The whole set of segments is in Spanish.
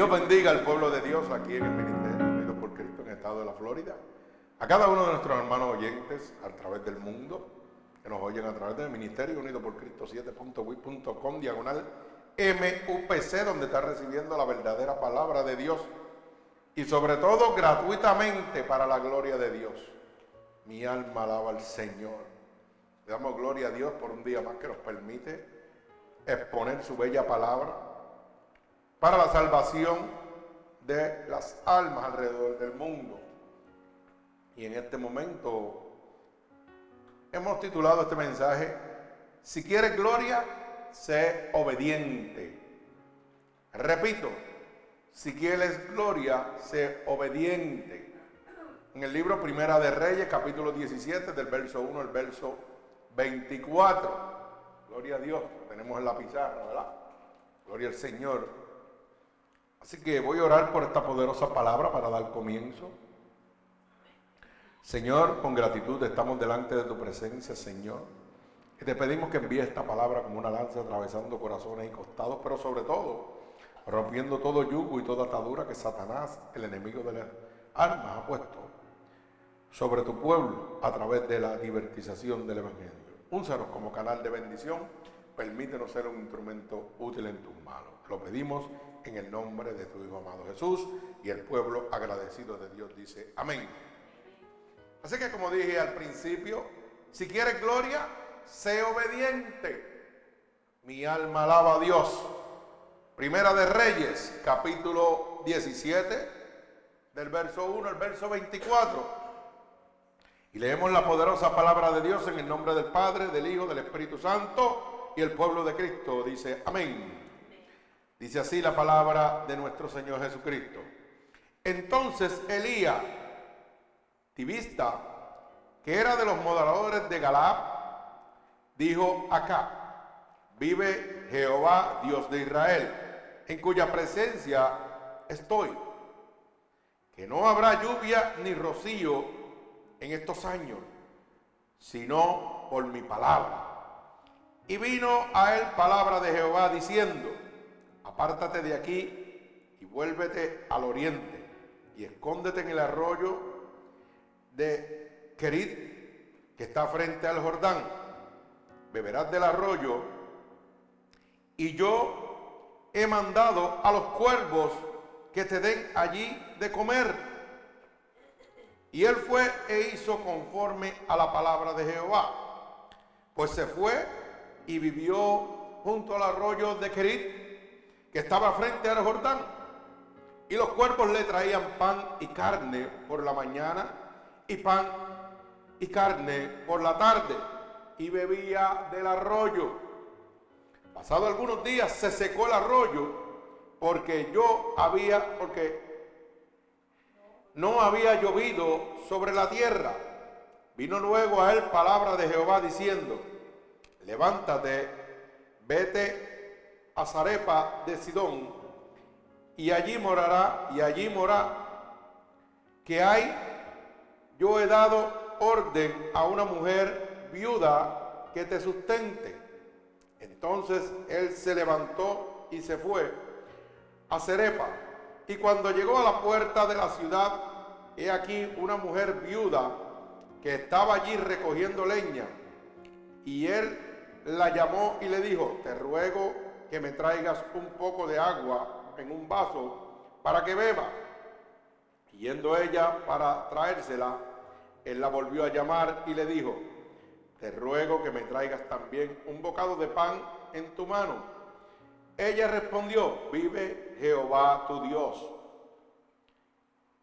Dios bendiga al pueblo de Dios aquí en el Ministerio Unido por Cristo en el estado de la Florida. A cada uno de nuestros hermanos oyentes a través del mundo, que nos oyen a través del Ministerio Unido por Cristo 7.wit.com diagonal MUPC, donde está recibiendo la verdadera palabra de Dios y sobre todo gratuitamente para la gloria de Dios. Mi alma alaba al Señor. Le damos gloria a Dios por un día más que nos permite exponer su bella palabra para la salvación de las almas alrededor del mundo. Y en este momento hemos titulado este mensaje, si quieres gloria, sé obediente. Repito, si quieres gloria, sé obediente. En el libro Primera de Reyes, capítulo 17, del verso 1 al verso 24. Gloria a Dios, tenemos en la pizarra, ¿verdad? Gloria al Señor. Así que voy a orar por esta poderosa palabra para dar comienzo. Señor, con gratitud estamos delante de tu presencia, Señor. Y te pedimos que envíe esta palabra como una lanza atravesando corazones y costados, pero sobre todo rompiendo todo yugo y toda atadura que Satanás, el enemigo de las almas, ha puesto sobre tu pueblo a través de la divertización del Evangelio. Únsanos como canal de bendición, permítenos ser un instrumento útil en tus manos. Lo pedimos en el nombre de tu Hijo amado Jesús. Y el pueblo agradecido de Dios dice amén. Así que como dije al principio, si quieres gloria, sé obediente. Mi alma alaba a Dios. Primera de Reyes, capítulo 17, del verso 1 al verso 24. Y leemos la poderosa palabra de Dios en el nombre del Padre, del Hijo, del Espíritu Santo y el pueblo de Cristo. Dice, amén. Dice así la palabra de nuestro Señor Jesucristo. Entonces Elías, tibista, que era de los moderadores de Galab, dijo acá, vive Jehová, Dios de Israel, en cuya presencia estoy, que no habrá lluvia ni rocío en estos años, sino por mi palabra. Y vino a él palabra de Jehová diciendo, apártate de aquí y vuélvete al oriente y escóndete en el arroyo de Kerit que está frente al Jordán. Beberás del arroyo y yo he mandado a los cuervos que te den allí de comer. Y él fue e hizo conforme a la palabra de Jehová. Pues se fue y vivió junto al arroyo de Kerit que estaba frente al Jordán. Y los cuerpos le traían pan y carne por la mañana y pan y carne por la tarde. Y bebía del arroyo. Pasado algunos días se secó el arroyo porque yo había, porque no había llovido sobre la tierra. Vino luego a él palabra de Jehová diciendo, levántate, vete a Zarepa de Sidón, y allí morará, y allí morará, que hay, yo he dado orden a una mujer viuda que te sustente. Entonces él se levantó y se fue a Cerepa. Y cuando llegó a la puerta de la ciudad, he aquí una mujer viuda que estaba allí recogiendo leña. Y él la llamó y le dijo, te ruego que me traigas un poco de agua en un vaso para que beba. yendo ella para traérsela, él la volvió a llamar y le dijo, te ruego que me traigas también un bocado de pan en tu mano. Ella respondió, vive Jehová tu Dios,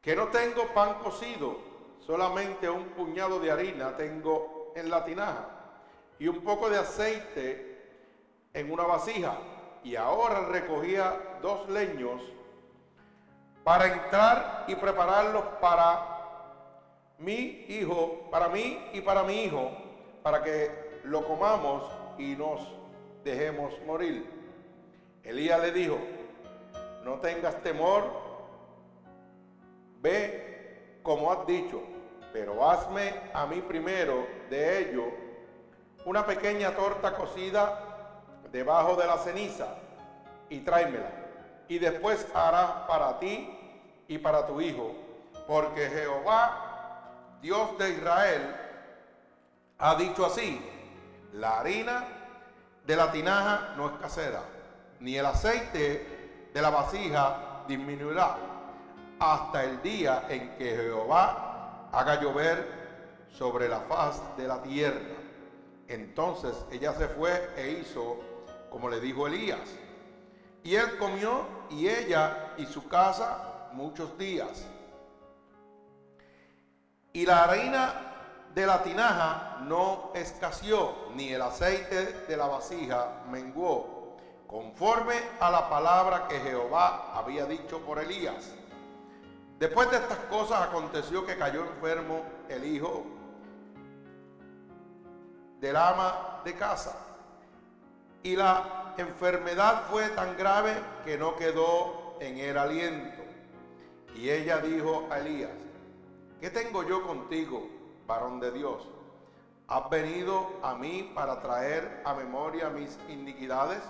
que no tengo pan cocido, solamente un puñado de harina tengo en la tinaja y un poco de aceite en una vasija y ahora recogía dos leños para entrar y prepararlos para mi hijo, para mí y para mi hijo, para que lo comamos y nos dejemos morir. Elías le dijo, no tengas temor, ve como has dicho, pero hazme a mí primero de ello una pequeña torta cocida debajo de la ceniza y tráemela. y después hará para ti y para tu hijo, porque Jehová, Dios de Israel, ha dicho así, la harina de la tinaja no escaseará, ni el aceite de la vasija disminuirá, hasta el día en que Jehová haga llover sobre la faz de la tierra. Entonces ella se fue e hizo como le dijo Elías. Y él comió y ella y su casa muchos días. Y la harina de la tinaja no escaseó, ni el aceite de la vasija menguó, conforme a la palabra que Jehová había dicho por Elías. Después de estas cosas aconteció que cayó enfermo el hijo del ama de casa. Y la enfermedad fue tan grave que no quedó en el aliento. Y ella dijo a Elías, ¿qué tengo yo contigo? varón de Dios, ¿has venido a mí para traer a memoria mis iniquidades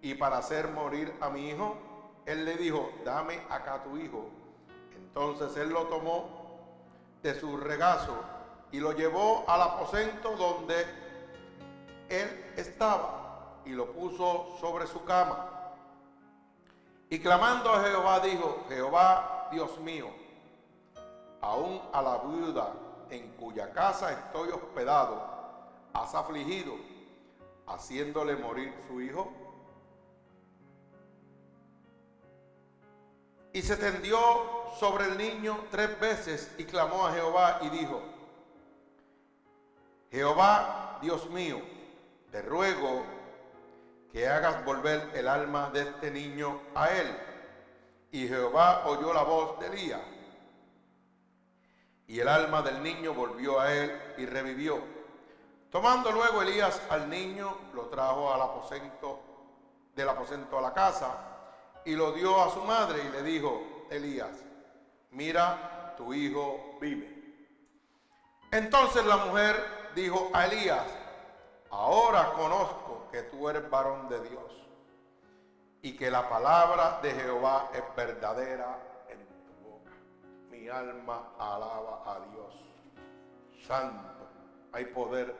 y para hacer morir a mi hijo? Él le dijo, dame acá tu hijo. Entonces él lo tomó de su regazo y lo llevó al aposento donde él estaba y lo puso sobre su cama. Y clamando a Jehová dijo, Jehová Dios mío, aún a la viuda en cuya casa estoy hospedado, has afligido, haciéndole morir su hijo? Y se tendió sobre el niño tres veces y clamó a Jehová y dijo, Jehová, Dios mío, te ruego que hagas volver el alma de este niño a él. Y Jehová oyó la voz de Elías y el alma del niño volvió a él y revivió. Tomando luego Elías al niño, lo trajo al aposento, del aposento a la casa, y lo dio a su madre y le dijo, Elías, mira, tu hijo vive. Entonces la mujer dijo a Elías, ahora conozco que tú eres varón de Dios y que la palabra de Jehová es verdadera mi alma alaba a Dios. Santo, hay poder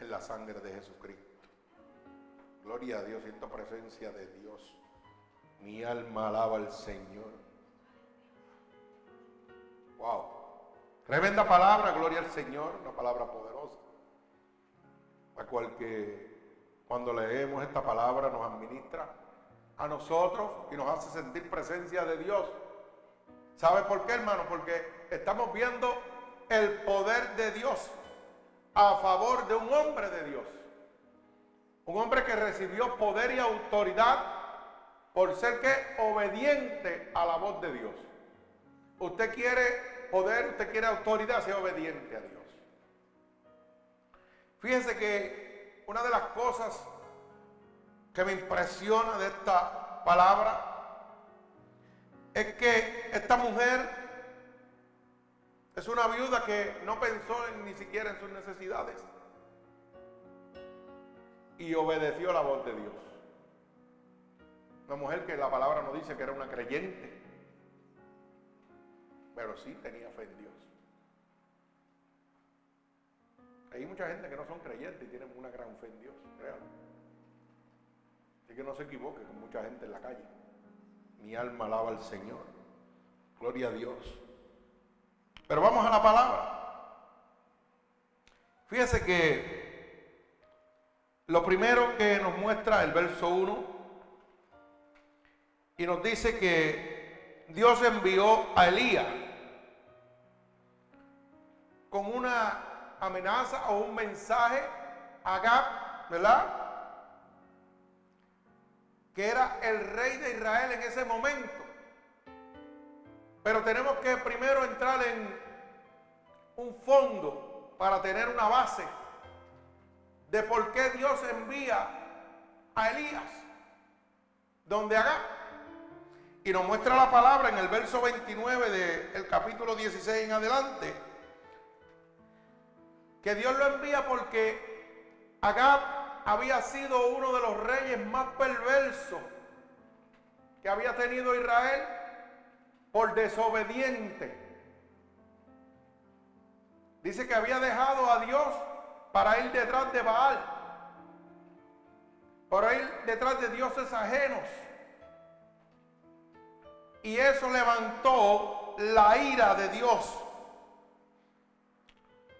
en la sangre de Jesucristo. Gloria a Dios, siento presencia de Dios. Mi alma alaba al Señor. Wow. Tremenda palabra, gloria al Señor, una palabra poderosa. La cual que cuando leemos esta palabra nos administra a nosotros y nos hace sentir presencia de Dios ¿Sabe por qué, hermano? Porque estamos viendo el poder de Dios a favor de un hombre de Dios. Un hombre que recibió poder y autoridad por ser que obediente a la voz de Dios. Usted quiere poder, usted quiere autoridad, sea obediente a Dios. Fíjense que una de las cosas que me impresiona de esta palabra es que esta mujer es una viuda que no pensó ni siquiera en sus necesidades y obedeció la voz de Dios. Una mujer que la palabra no dice que era una creyente, pero sí tenía fe en Dios. Hay mucha gente que no son creyentes y tienen una gran fe en Dios, real. Así que no se equivoque con mucha gente en la calle. Mi alma alaba al Señor. Gloria a Dios. Pero vamos a la palabra. Fíjese que lo primero que nos muestra el verso 1 y nos dice que Dios envió a Elías con una amenaza o un mensaje a Gab, ¿verdad? que era el rey de Israel en ese momento. Pero tenemos que primero entrar en un fondo para tener una base de por qué Dios envía a Elías, donde haga. Y nos muestra la palabra en el verso 29 del capítulo 16 en adelante, que Dios lo envía porque Agab había sido uno de los reyes más perversos que había tenido Israel por desobediente. Dice que había dejado a Dios para ir detrás de Baal, para ir detrás de dioses ajenos. Y eso levantó la ira de Dios.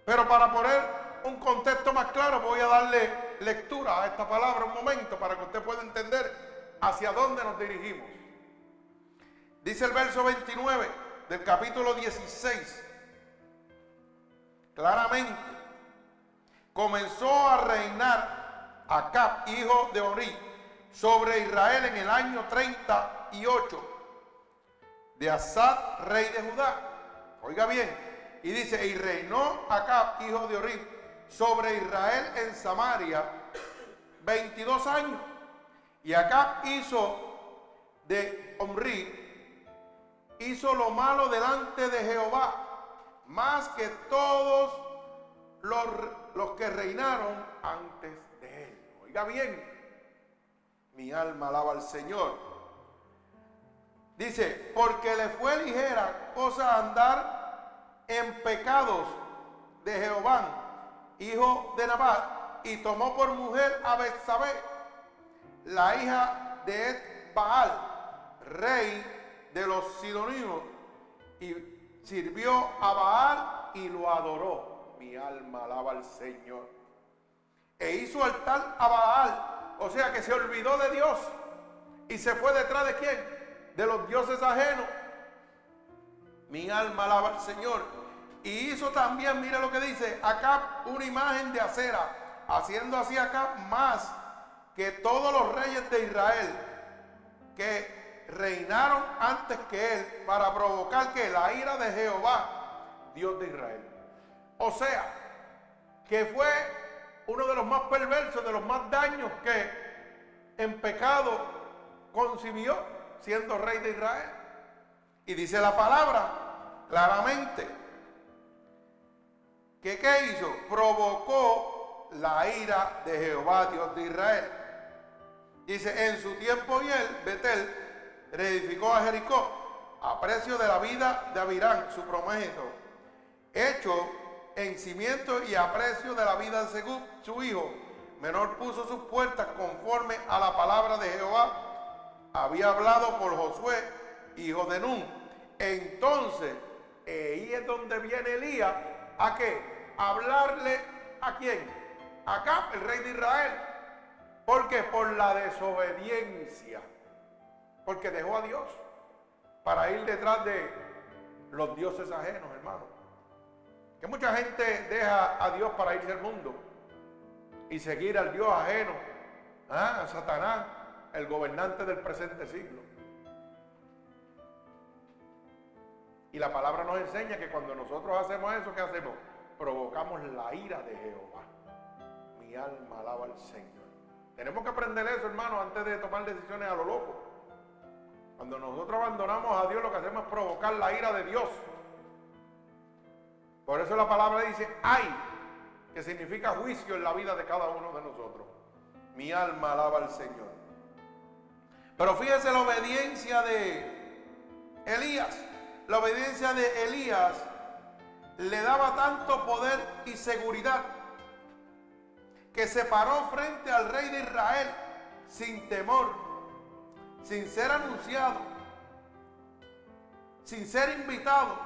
Pero para poner un contexto más claro, voy a darle lectura a esta palabra un momento para que usted pueda entender hacia dónde nos dirigimos. Dice el verso 29 del capítulo 16 claramente, comenzó a reinar Acab, hijo de Ori, sobre Israel en el año 38 de Asad, rey de Judá. Oiga bien, y dice, y reinó Acab, hijo de Ori, sobre Israel en Samaria 22 años. Y Acab hizo de Omri, hizo lo malo delante de Jehová más que todos los, los que reinaron antes de él. Oiga bien, mi alma alaba al Señor. Dice, porque le fue ligera cosa andar en pecados de Jehová, hijo de Nabat, y tomó por mujer a Betsabé, la hija de Baal, rey de los Sidonios, y sirvió a Baal y lo adoró. Mi alma alaba al Señor. E hizo altar a Baal. O sea que se olvidó de Dios. Y se fue detrás de quién? De los dioses ajenos. Mi alma alaba al Señor. Y hizo también, mire lo que dice, acá una imagen de acera. Haciendo así acá más que todos los reyes de Israel. Que reinaron antes que él para provocar que la ira de Jehová, Dios de Israel. O sea, que fue uno de los más perversos, de los más daños que en pecado concibió siendo rey de Israel. Y dice la palabra claramente que qué hizo? Provocó la ira de Jehová, Dios de Israel. Dice, en su tiempo y él, Betel, reedificó a Jericó a precio de la vida de Abirán, su prometo, hecho en cimiento y a precio de la vida de Segú, su hijo. Menor puso sus puertas conforme a la palabra de Jehová. Había hablado por Josué, hijo de Nun. Entonces, ahí es donde viene Elías. ¿A qué? hablarle a quién? Acá, el rey de Israel. ¿Por qué? Por la desobediencia porque dejó a Dios para ir detrás de los dioses ajenos, hermano. Que mucha gente deja a Dios para irse al mundo y seguir al Dios ajeno, ¿ah? a Satanás, el gobernante del presente siglo. Y la palabra nos enseña que cuando nosotros hacemos eso, ¿qué hacemos? Provocamos la ira de Jehová. Mi alma alaba al Señor. Tenemos que aprender eso, hermano, antes de tomar decisiones a lo loco. Cuando nosotros abandonamos a Dios, lo que hacemos es provocar la ira de Dios. Por eso la palabra dice, ay, que significa juicio en la vida de cada uno de nosotros. Mi alma alaba al Señor. Pero fíjese la obediencia de Elías. La obediencia de Elías le daba tanto poder y seguridad que se paró frente al rey de Israel sin temor sin ser anunciado, sin ser invitado,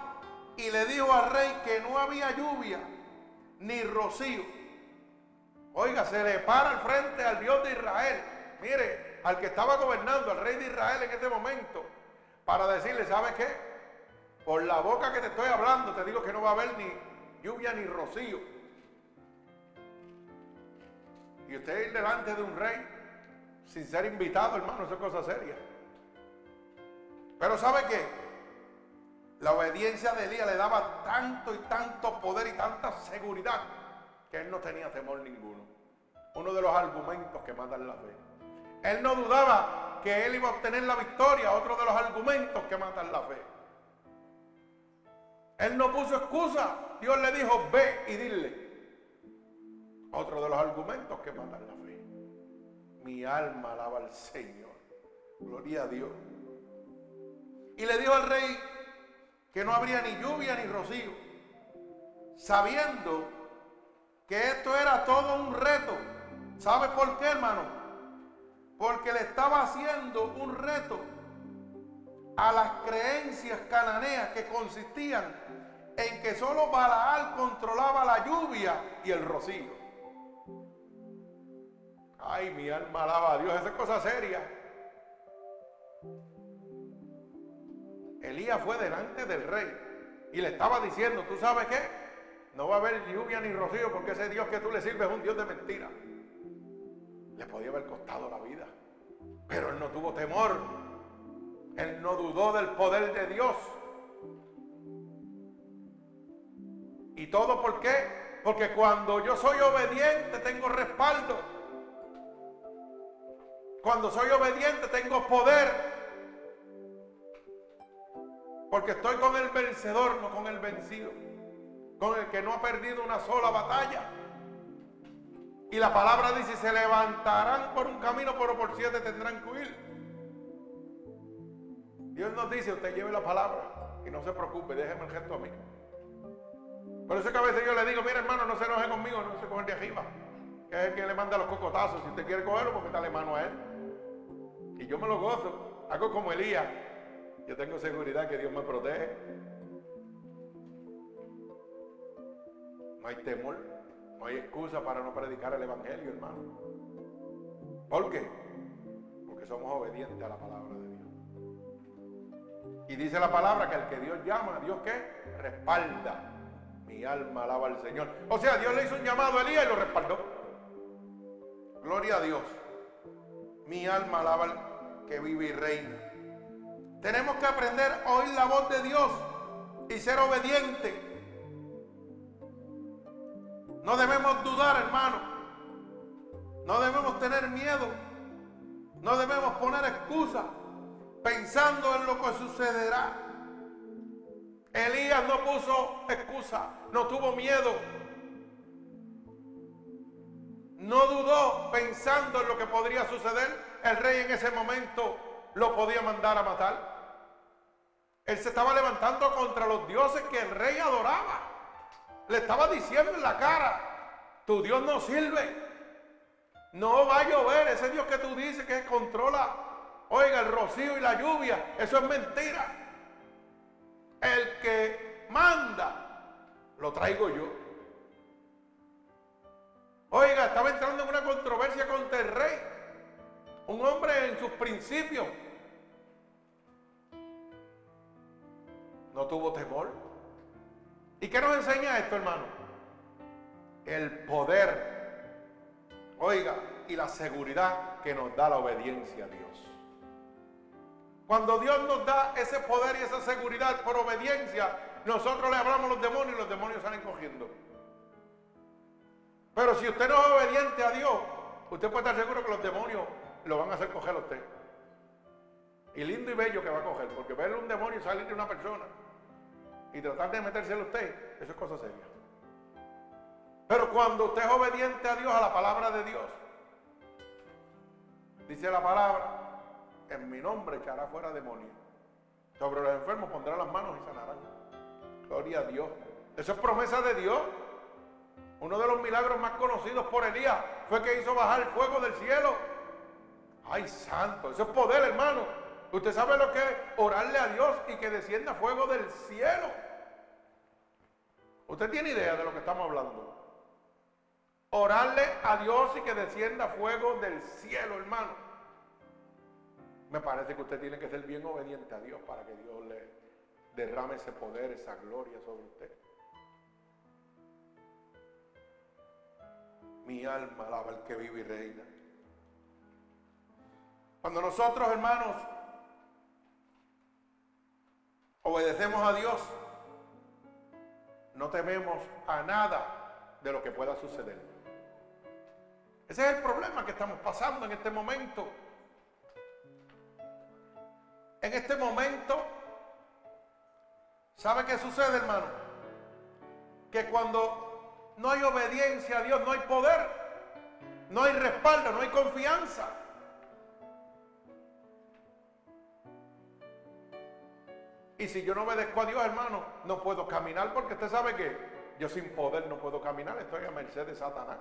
y le dijo al rey que no había lluvia ni rocío. Oiga, se le para al frente al Dios de Israel. Mire, al que estaba gobernando, al rey de Israel en este momento, para decirle, ¿sabe qué? Por la boca que te estoy hablando, te digo que no va a haber ni lluvia ni rocío. Y usted ir delante de un rey sin ser invitado, hermano, eso es cosa seria. Pero ¿sabe qué? La obediencia de Elías le daba tanto y tanto poder y tanta seguridad que él no tenía temor ninguno. Uno de los argumentos que matan la fe. Él no dudaba que él iba a obtener la victoria, otro de los argumentos que matan la fe. Él no puso excusa. Dios le dijo, ve y dile. Otro de los argumentos que matan la fe. Mi alma alaba al Señor. Gloria a Dios. Y le dijo al rey que no habría ni lluvia ni rocío, sabiendo que esto era todo un reto. ¿Sabe por qué, hermano? Porque le estaba haciendo un reto a las creencias cananeas que consistían en que solo Balaal controlaba la lluvia y el rocío. Ay, mi alma alaba a Dios, esa es cosa seria. Elías fue delante del rey y le estaba diciendo, ¿tú sabes qué? No va a haber lluvia ni rocío porque ese Dios que tú le sirves es un Dios de mentira. Le podía haber costado la vida, pero él no tuvo temor. Él no dudó del poder de Dios. ¿Y todo por qué? Porque cuando yo soy obediente tengo respaldo. Cuando soy obediente tengo poder. Porque estoy con el vencedor, no con el vencido. Con el que no ha perdido una sola batalla. Y la palabra dice, se levantarán por un camino, pero por siete tendrán que huir. Dios nos dice, usted lleve la palabra y no se preocupe, déjeme el gesto a mí. Por eso es que a veces yo le digo, mira hermano, no se enoje conmigo, no se coge de arriba. Que es el que le manda los cocotazos. Si usted quiere cogerlo, porque dale mano a él. Y yo me lo gozo. Hago como Elías. Yo tengo seguridad que Dios me protege. No hay temor, no hay excusa para no predicar el Evangelio, hermano. ¿Por qué? Porque somos obedientes a la palabra de Dios. Y dice la palabra que el que Dios llama, Dios qué? Respalda. Mi alma alaba al Señor. O sea, Dios le hizo un llamado a Elías y lo respaldó. Gloria a Dios. Mi alma alaba al que vive y reina. Tenemos que aprender a oír la voz de Dios y ser obediente. No debemos dudar, hermano. No debemos tener miedo. No debemos poner excusas pensando en lo que sucederá. Elías no puso excusa, no tuvo miedo. No dudó pensando en lo que podría suceder. El rey en ese momento lo podía mandar a matar. Él se estaba levantando contra los dioses que el rey adoraba. Le estaba diciendo en la cara, tu Dios no sirve. No va a llover. Ese Dios que tú dices que controla, oiga, el rocío y la lluvia. Eso es mentira. El que manda, lo traigo yo. Oiga, estaba entrando en una controversia contra el rey. Un hombre en sus principios no tuvo temor. ¿Y qué nos enseña esto, hermano? El poder, oiga, y la seguridad que nos da la obediencia a Dios. Cuando Dios nos da ese poder y esa seguridad por obediencia, nosotros le hablamos a los demonios y los demonios salen cogiendo. Pero si usted no es obediente a Dios, usted puede estar seguro que los demonios lo van a hacer coger a usted. Y lindo y bello que va a coger, porque verle un demonio salir de una persona y tratar de metérselo a usted, eso es cosa seria. Pero cuando usted es obediente a Dios, a la palabra de Dios, dice la palabra, en mi nombre echará fuera demonios. Sobre los enfermos pondrá las manos y sanarán. Gloria a Dios. Eso es promesa de Dios. Uno de los milagros más conocidos por Elías fue que hizo bajar el fuego del cielo. Ay, santo, eso es poder, hermano. Usted sabe lo que es orarle a Dios y que descienda fuego del cielo. Usted tiene idea de lo que estamos hablando. Orarle a Dios y que descienda fuego del cielo, hermano. Me parece que usted tiene que ser bien obediente a Dios para que Dios le derrame ese poder, esa gloria sobre usted. Mi alma alaba al que vive y reina. Cuando nosotros, hermanos, obedecemos a Dios, no tememos a nada de lo que pueda suceder. Ese es el problema que estamos pasando en este momento. En este momento, ¿sabe qué sucede, hermano? Que cuando no hay obediencia a Dios, no hay poder, no hay respaldo, no hay confianza. Y si yo no obedezco a Dios, hermano, no puedo caminar porque usted sabe que yo sin poder no puedo caminar. Estoy a merced de Satanás.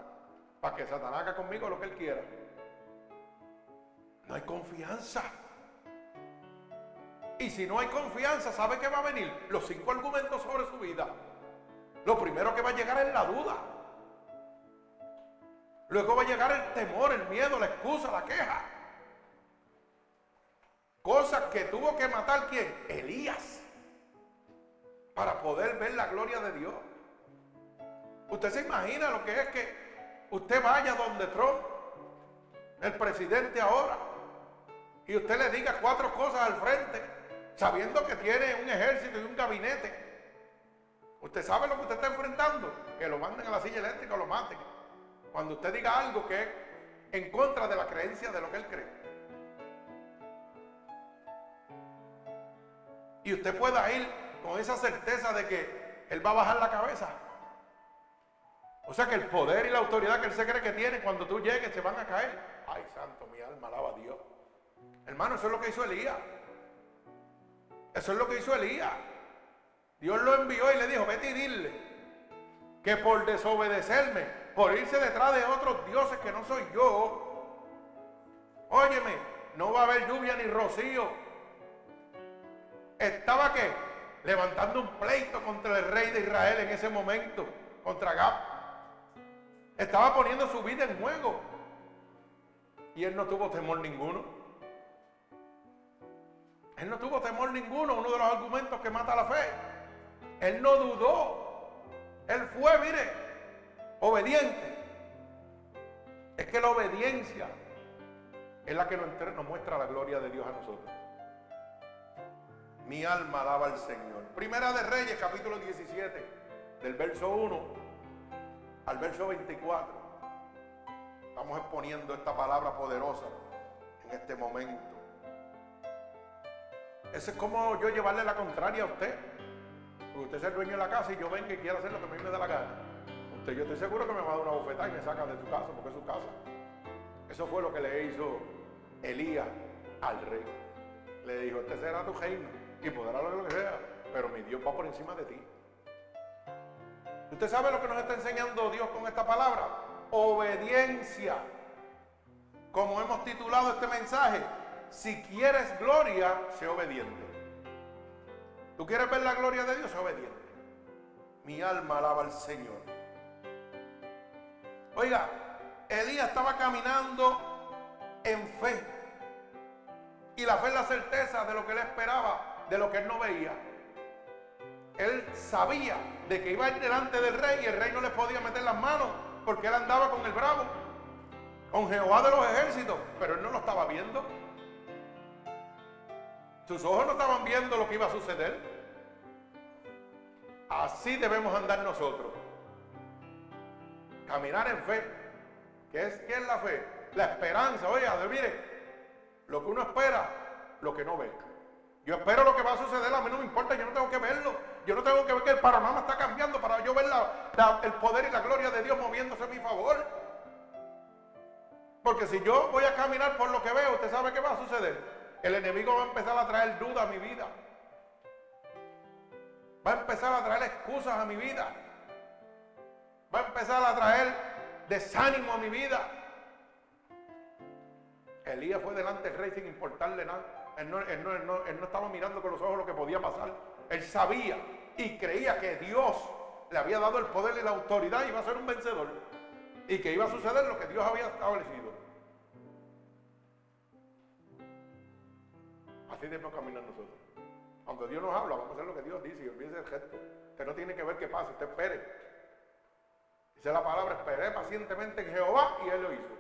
Para que Satanás haga conmigo lo que él quiera. No hay confianza. Y si no hay confianza, ¿sabe qué va a venir? Los cinco argumentos sobre su vida. Lo primero que va a llegar es la duda. Luego va a llegar el temor, el miedo, la excusa, la queja. Cosas que tuvo que matar quién? Elías. Para poder ver la gloria de Dios. Usted se imagina lo que es que usted vaya donde Trump, el presidente ahora, y usted le diga cuatro cosas al frente, sabiendo que tiene un ejército y un gabinete. Usted sabe lo que usted está enfrentando, que lo manden a la silla eléctrica o lo maten. Cuando usted diga algo que es en contra de la creencia de lo que él cree. Y usted pueda ir con esa certeza de que Él va a bajar la cabeza. O sea que el poder y la autoridad que Él se cree que tiene, cuando tú llegues se van a caer. Ay, santo, mi alma alaba a Dios. Hermano, eso es lo que hizo Elías. Eso es lo que hizo Elías. Dios lo envió y le dijo, vete y dile que por desobedecerme, por irse detrás de otros dioses que no soy yo, óyeme, no va a haber lluvia ni rocío estaba que levantando un pleito contra el rey de Israel en ese momento, contra Gab. Estaba poniendo su vida en juego. Y él no tuvo temor ninguno. Él no tuvo temor ninguno, uno de los argumentos que mata la fe. Él no dudó. Él fue, mire, obediente. Es que la obediencia es la que nos muestra la gloria de Dios a nosotros. Mi alma alaba al Señor. Primera de Reyes, capítulo 17, del verso 1 al verso 24. Estamos exponiendo esta palabra poderosa en este momento. Ese es como yo llevarle la contraria a usted. Porque usted es el dueño de la casa y yo venga y quiero hacer lo que a mí me da la gana. Usted, yo estoy seguro que me va a dar una bofetada y me saca de su casa porque es su casa. Eso fue lo que le hizo Elías al rey. Le dijo, este será tu reino y podrá lo que sea, pero mi Dios va por encima de ti. ¿Usted sabe lo que nos está enseñando Dios con esta palabra? Obediencia. Como hemos titulado este mensaje, si quieres gloria, sé obediente. ¿Tú quieres ver la gloria de Dios? Sé obediente. Mi alma alaba al Señor. Oiga, Elías estaba caminando en fe. Y la fe es la certeza de lo que él esperaba de lo que él no veía. Él sabía de que iba a ir delante del rey y el rey no le podía meter las manos porque él andaba con el bravo, con Jehová de los ejércitos, pero él no lo estaba viendo. Sus ojos no estaban viendo lo que iba a suceder. Así debemos andar nosotros. Caminar en fe. ¿Qué es, qué es la fe? La esperanza. Oye, mire, lo que uno espera, lo que no ve. Yo espero lo que va a suceder, a mí no me importa, yo no tengo que verlo. Yo no tengo que ver que el panorama está cambiando para yo ver el poder y la gloria de Dios moviéndose a mi favor. Porque si yo voy a caminar por lo que veo, usted sabe qué va a suceder. El enemigo va a empezar a traer duda a mi vida. Va a empezar a traer excusas a mi vida. Va a empezar a traer desánimo a mi vida. Elías fue delante del rey sin importarle nada. Él no, estaba mirando con los ojos lo que podía pasar. Él sabía y creía que Dios le había dado el poder y la autoridad y iba a ser un vencedor. Y que iba a suceder lo que Dios había establecido. Así debemos caminar nosotros. Aunque Dios nos habla, vamos a hacer lo que Dios dice y olvídese el gesto. Usted no tiene que ver qué pasa, usted espere. Dice la palabra, esperé pacientemente en Jehová y Él lo hizo.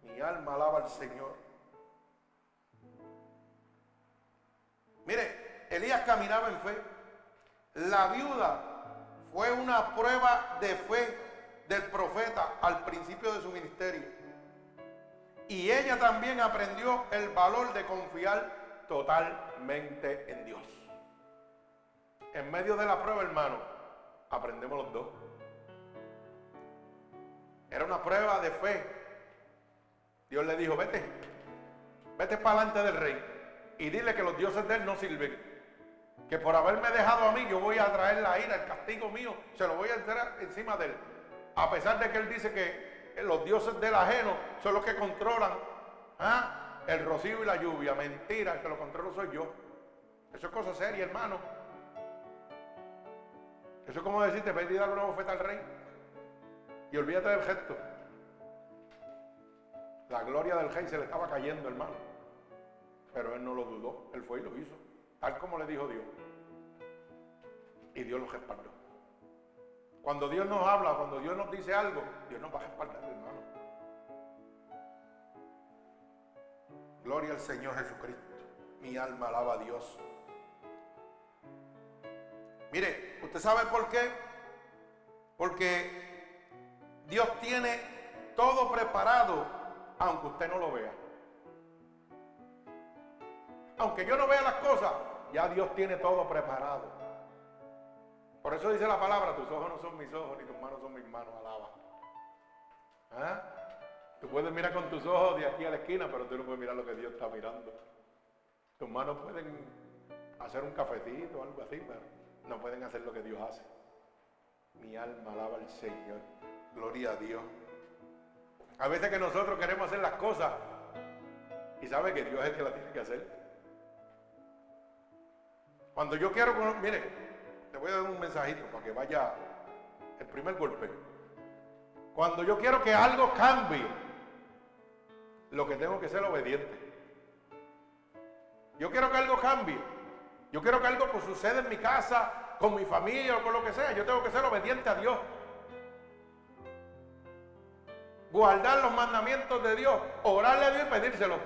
Mi alma alaba al Señor. Mire, Elías caminaba en fe. La viuda fue una prueba de fe del profeta al principio de su ministerio. Y ella también aprendió el valor de confiar totalmente en Dios. En medio de la prueba, hermano, aprendemos los dos. Era una prueba de fe. Dios le dijo, vete, vete para delante del rey y dile que los dioses de él no sirven. que por haberme dejado a mí, yo voy a traer la ira, el castigo mío, se lo voy a entrar encima de él. A pesar de que él dice que los dioses del ajeno son los que controlan ¿ah? El rocío y la lluvia. Mentira, el que lo controlo soy yo. Eso es cosa seria, hermano. Eso es como decirte, ve y darle una bofeta al rey. Y olvídate del gesto. La gloria del rey se le estaba cayendo, hermano. Pero él no lo dudó, él fue y lo hizo. Tal como le dijo Dios. Y Dios lo respaldó. Cuando Dios nos habla, cuando Dios nos dice algo, Dios nos va a respaldar, hermano. Gloria al Señor Jesucristo. Mi alma alaba a Dios. Mire, ¿usted sabe por qué? Porque Dios tiene todo preparado, aunque usted no lo vea. Aunque yo no vea las cosas, ya Dios tiene todo preparado. Por eso dice la palabra, tus ojos no son mis ojos, ni tus manos son mis manos, alaba. ¿Ah? Tú puedes mirar con tus ojos de aquí a la esquina, pero tú no puedes mirar lo que Dios está mirando. Tus manos pueden hacer un cafetito o algo así, pero no pueden hacer lo que Dios hace. Mi alma alaba al Señor. Gloria a Dios. A veces que nosotros queremos hacer las cosas y sabe que Dios es el que las tiene que hacer. Cuando yo quiero, mire, te voy a dar un mensajito para que vaya el primer golpe. Cuando yo quiero que algo cambie, lo que tengo que ser obediente. Yo quiero que algo cambie. Yo quiero que algo pues, suceda en mi casa, con mi familia o con lo que sea. Yo tengo que ser obediente a Dios. Guardar los mandamientos de Dios, orarle a Dios y pedírselo.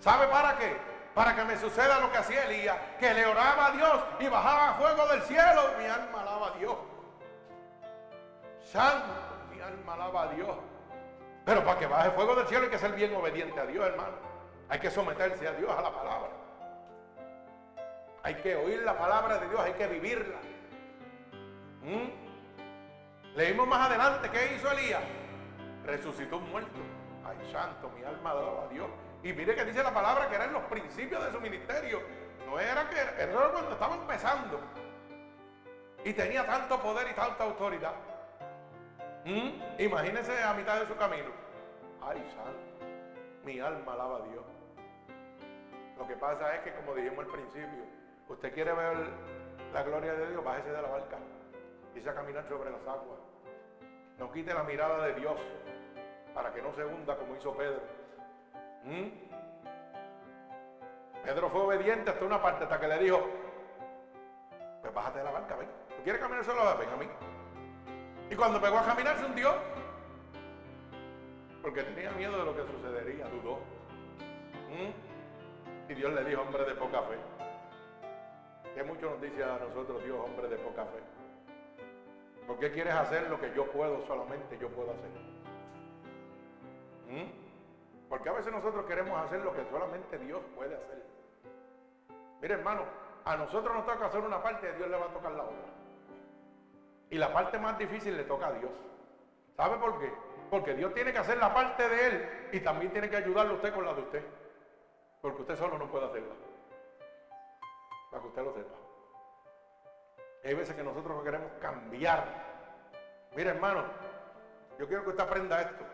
¿Sabe para qué? Para que me suceda lo que hacía Elías, que le oraba a Dios y bajaba fuego del cielo. Mi alma alaba a Dios. Santo, mi alma alaba a Dios. Pero para que baje fuego del cielo hay que ser bien obediente a Dios, hermano. Hay que someterse a Dios, a la palabra. Hay que oír la palabra de Dios, hay que vivirla. ¿Mm? Leímos más adelante, ¿qué hizo Elías? Resucitó un muerto. Ay, santo, mi alma alaba a Dios. Y mire que dice la palabra que eran los principios de su ministerio. No era que era cuando estaba empezando. Y tenía tanto poder y tanta autoridad. ¿Mm? Imagínese a mitad de su camino. Ay, santo. Mi alma alaba a Dios. Lo que pasa es que, como dijimos al principio, Usted quiere ver la gloria de Dios, bájese de la barca. y a caminar sobre las aguas. No quite la mirada de Dios para que no se hunda como hizo Pedro. ¿Mm? Pedro fue obediente hasta una parte, hasta que le dijo, pues bájate de la barca, ven. ¿Tú quieres caminar solo? Ven a mí. Y cuando pegó a caminar se hundió. Porque tenía miedo de lo que sucedería, dudó. ¿Mm? Y Dios le dijo, hombre de poca fe que mucho nos dice a nosotros Dios, hombre de poca fe. ¿Por qué quieres hacer lo que yo puedo solamente yo puedo hacer? ¿Mm? Porque a veces nosotros queremos hacer lo que solamente Dios puede hacer. Mire hermano, a nosotros nos toca hacer una parte, a Dios le va a tocar la otra. Y la parte más difícil le toca a Dios. ¿Sabe por qué? Porque Dios tiene que hacer la parte de Él y también tiene que ayudarle a usted con la de usted. Porque usted solo no puede hacerla para que usted lo sepa. Hay veces que nosotros queremos cambiar. Mire, hermano, yo quiero que usted aprenda esto.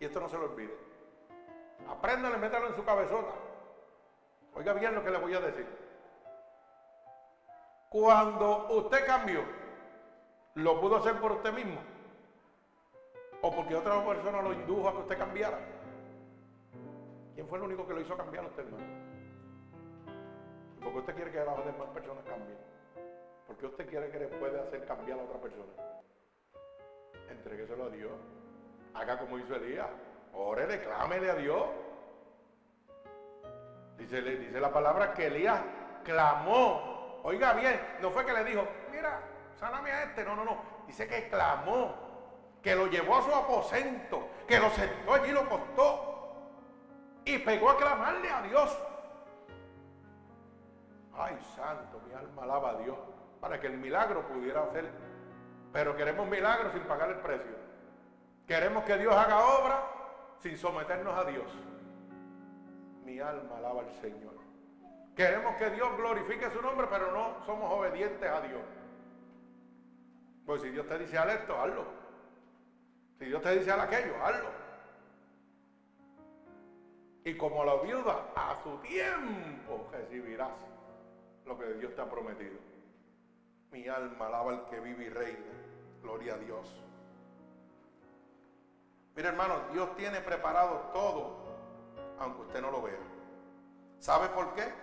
Y esto no se lo olvide. Apréndale, métalo en su cabezota. Oiga bien lo que le voy a decir. Cuando usted cambió, ¿lo pudo hacer por usted mismo? ¿O porque otra persona lo indujo a que usted cambiara? ¿Quién fue el único que lo hizo cambiar a usted, hermano? Porque usted quiere que las demás personas cambien. Porque usted quiere que le puede hacer cambiar a otra persona. Entrégueselo a Dios. Haga como hizo Elías. Ore, reclámele a Dios. Dice, dice la palabra que Elías clamó. Oiga bien, no fue que le dijo, mira, sáname a este. No, no, no. Dice que clamó. Que lo llevó a su aposento. Que lo sentó allí lo costó. Y pegó a clamarle a Dios. Ay, santo, mi alma alaba a Dios para que el milagro pudiera hacer. Pero queremos milagros sin pagar el precio. Queremos que Dios haga obra sin someternos a Dios. Mi alma alaba al Señor. Queremos que Dios glorifique su nombre, pero no somos obedientes a Dios. Pues si Dios te dice a esto, hazlo. Si Dios te dice a aquello, hazlo. Y como la viuda, a su tiempo recibirás lo que Dios te ha prometido. Mi alma alaba al que vive y reina. Gloria a Dios. Mira hermano, Dios tiene preparado todo, aunque usted no lo vea. ¿Sabe por qué?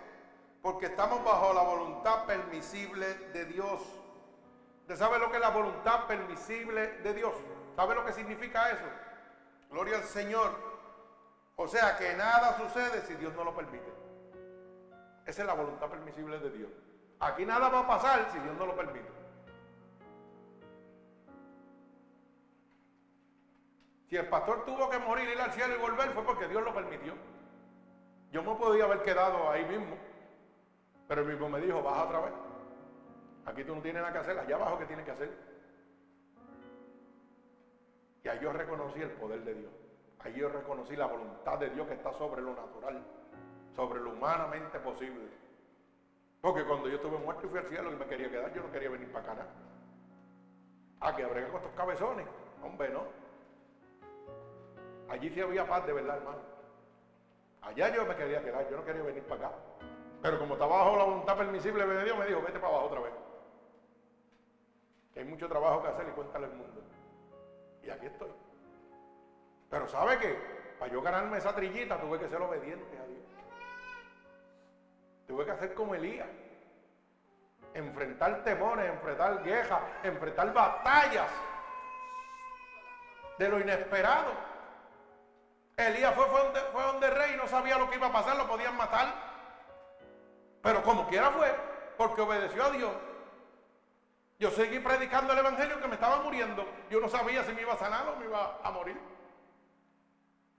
Porque estamos bajo la voluntad permisible de Dios. ¿Usted sabe lo que es la voluntad permisible de Dios? ¿Sabe lo que significa eso? Gloria al Señor. O sea que nada sucede si Dios no lo permite. Esa es la voluntad permisible de Dios. Aquí nada va a pasar si Dios no lo permite. Si el pastor tuvo que morir, ir al cielo y volver, fue porque Dios lo permitió. Yo no podía haber quedado ahí mismo. Pero el mismo me dijo, baja otra vez. Aquí tú no tienes nada que hacer, allá abajo que tienes que hacer. Y ahí yo reconocí el poder de Dios. Ahí yo reconocí la voluntad de Dios que está sobre lo natural, sobre lo humanamente posible. Porque cuando yo estuve muerto y fui al cielo y me quería quedar, yo no quería venir para acá. Ah, que abrega con estos cabezones. Hombre, no. Allí sí había paz de verdad, hermano. Allá yo me quería quedar, yo no quería venir para acá. Pero como estaba bajo la voluntad permisible de Dios, me dijo, vete para abajo otra vez. Que hay mucho trabajo que hacer y cuéntale al mundo. Y aquí estoy. Pero ¿sabe qué? Para yo ganarme esa trillita tuve que ser obediente a Dios. Tuve que hacer como Elías. Enfrentar temores, enfrentar guerras, enfrentar batallas de lo inesperado. Elías fue, fue, donde, fue donde rey no sabía lo que iba a pasar, lo podían matar. Pero como quiera fue, porque obedeció a Dios. Yo seguí predicando el evangelio que me estaba muriendo. Yo no sabía si me iba a sanar o me iba a morir.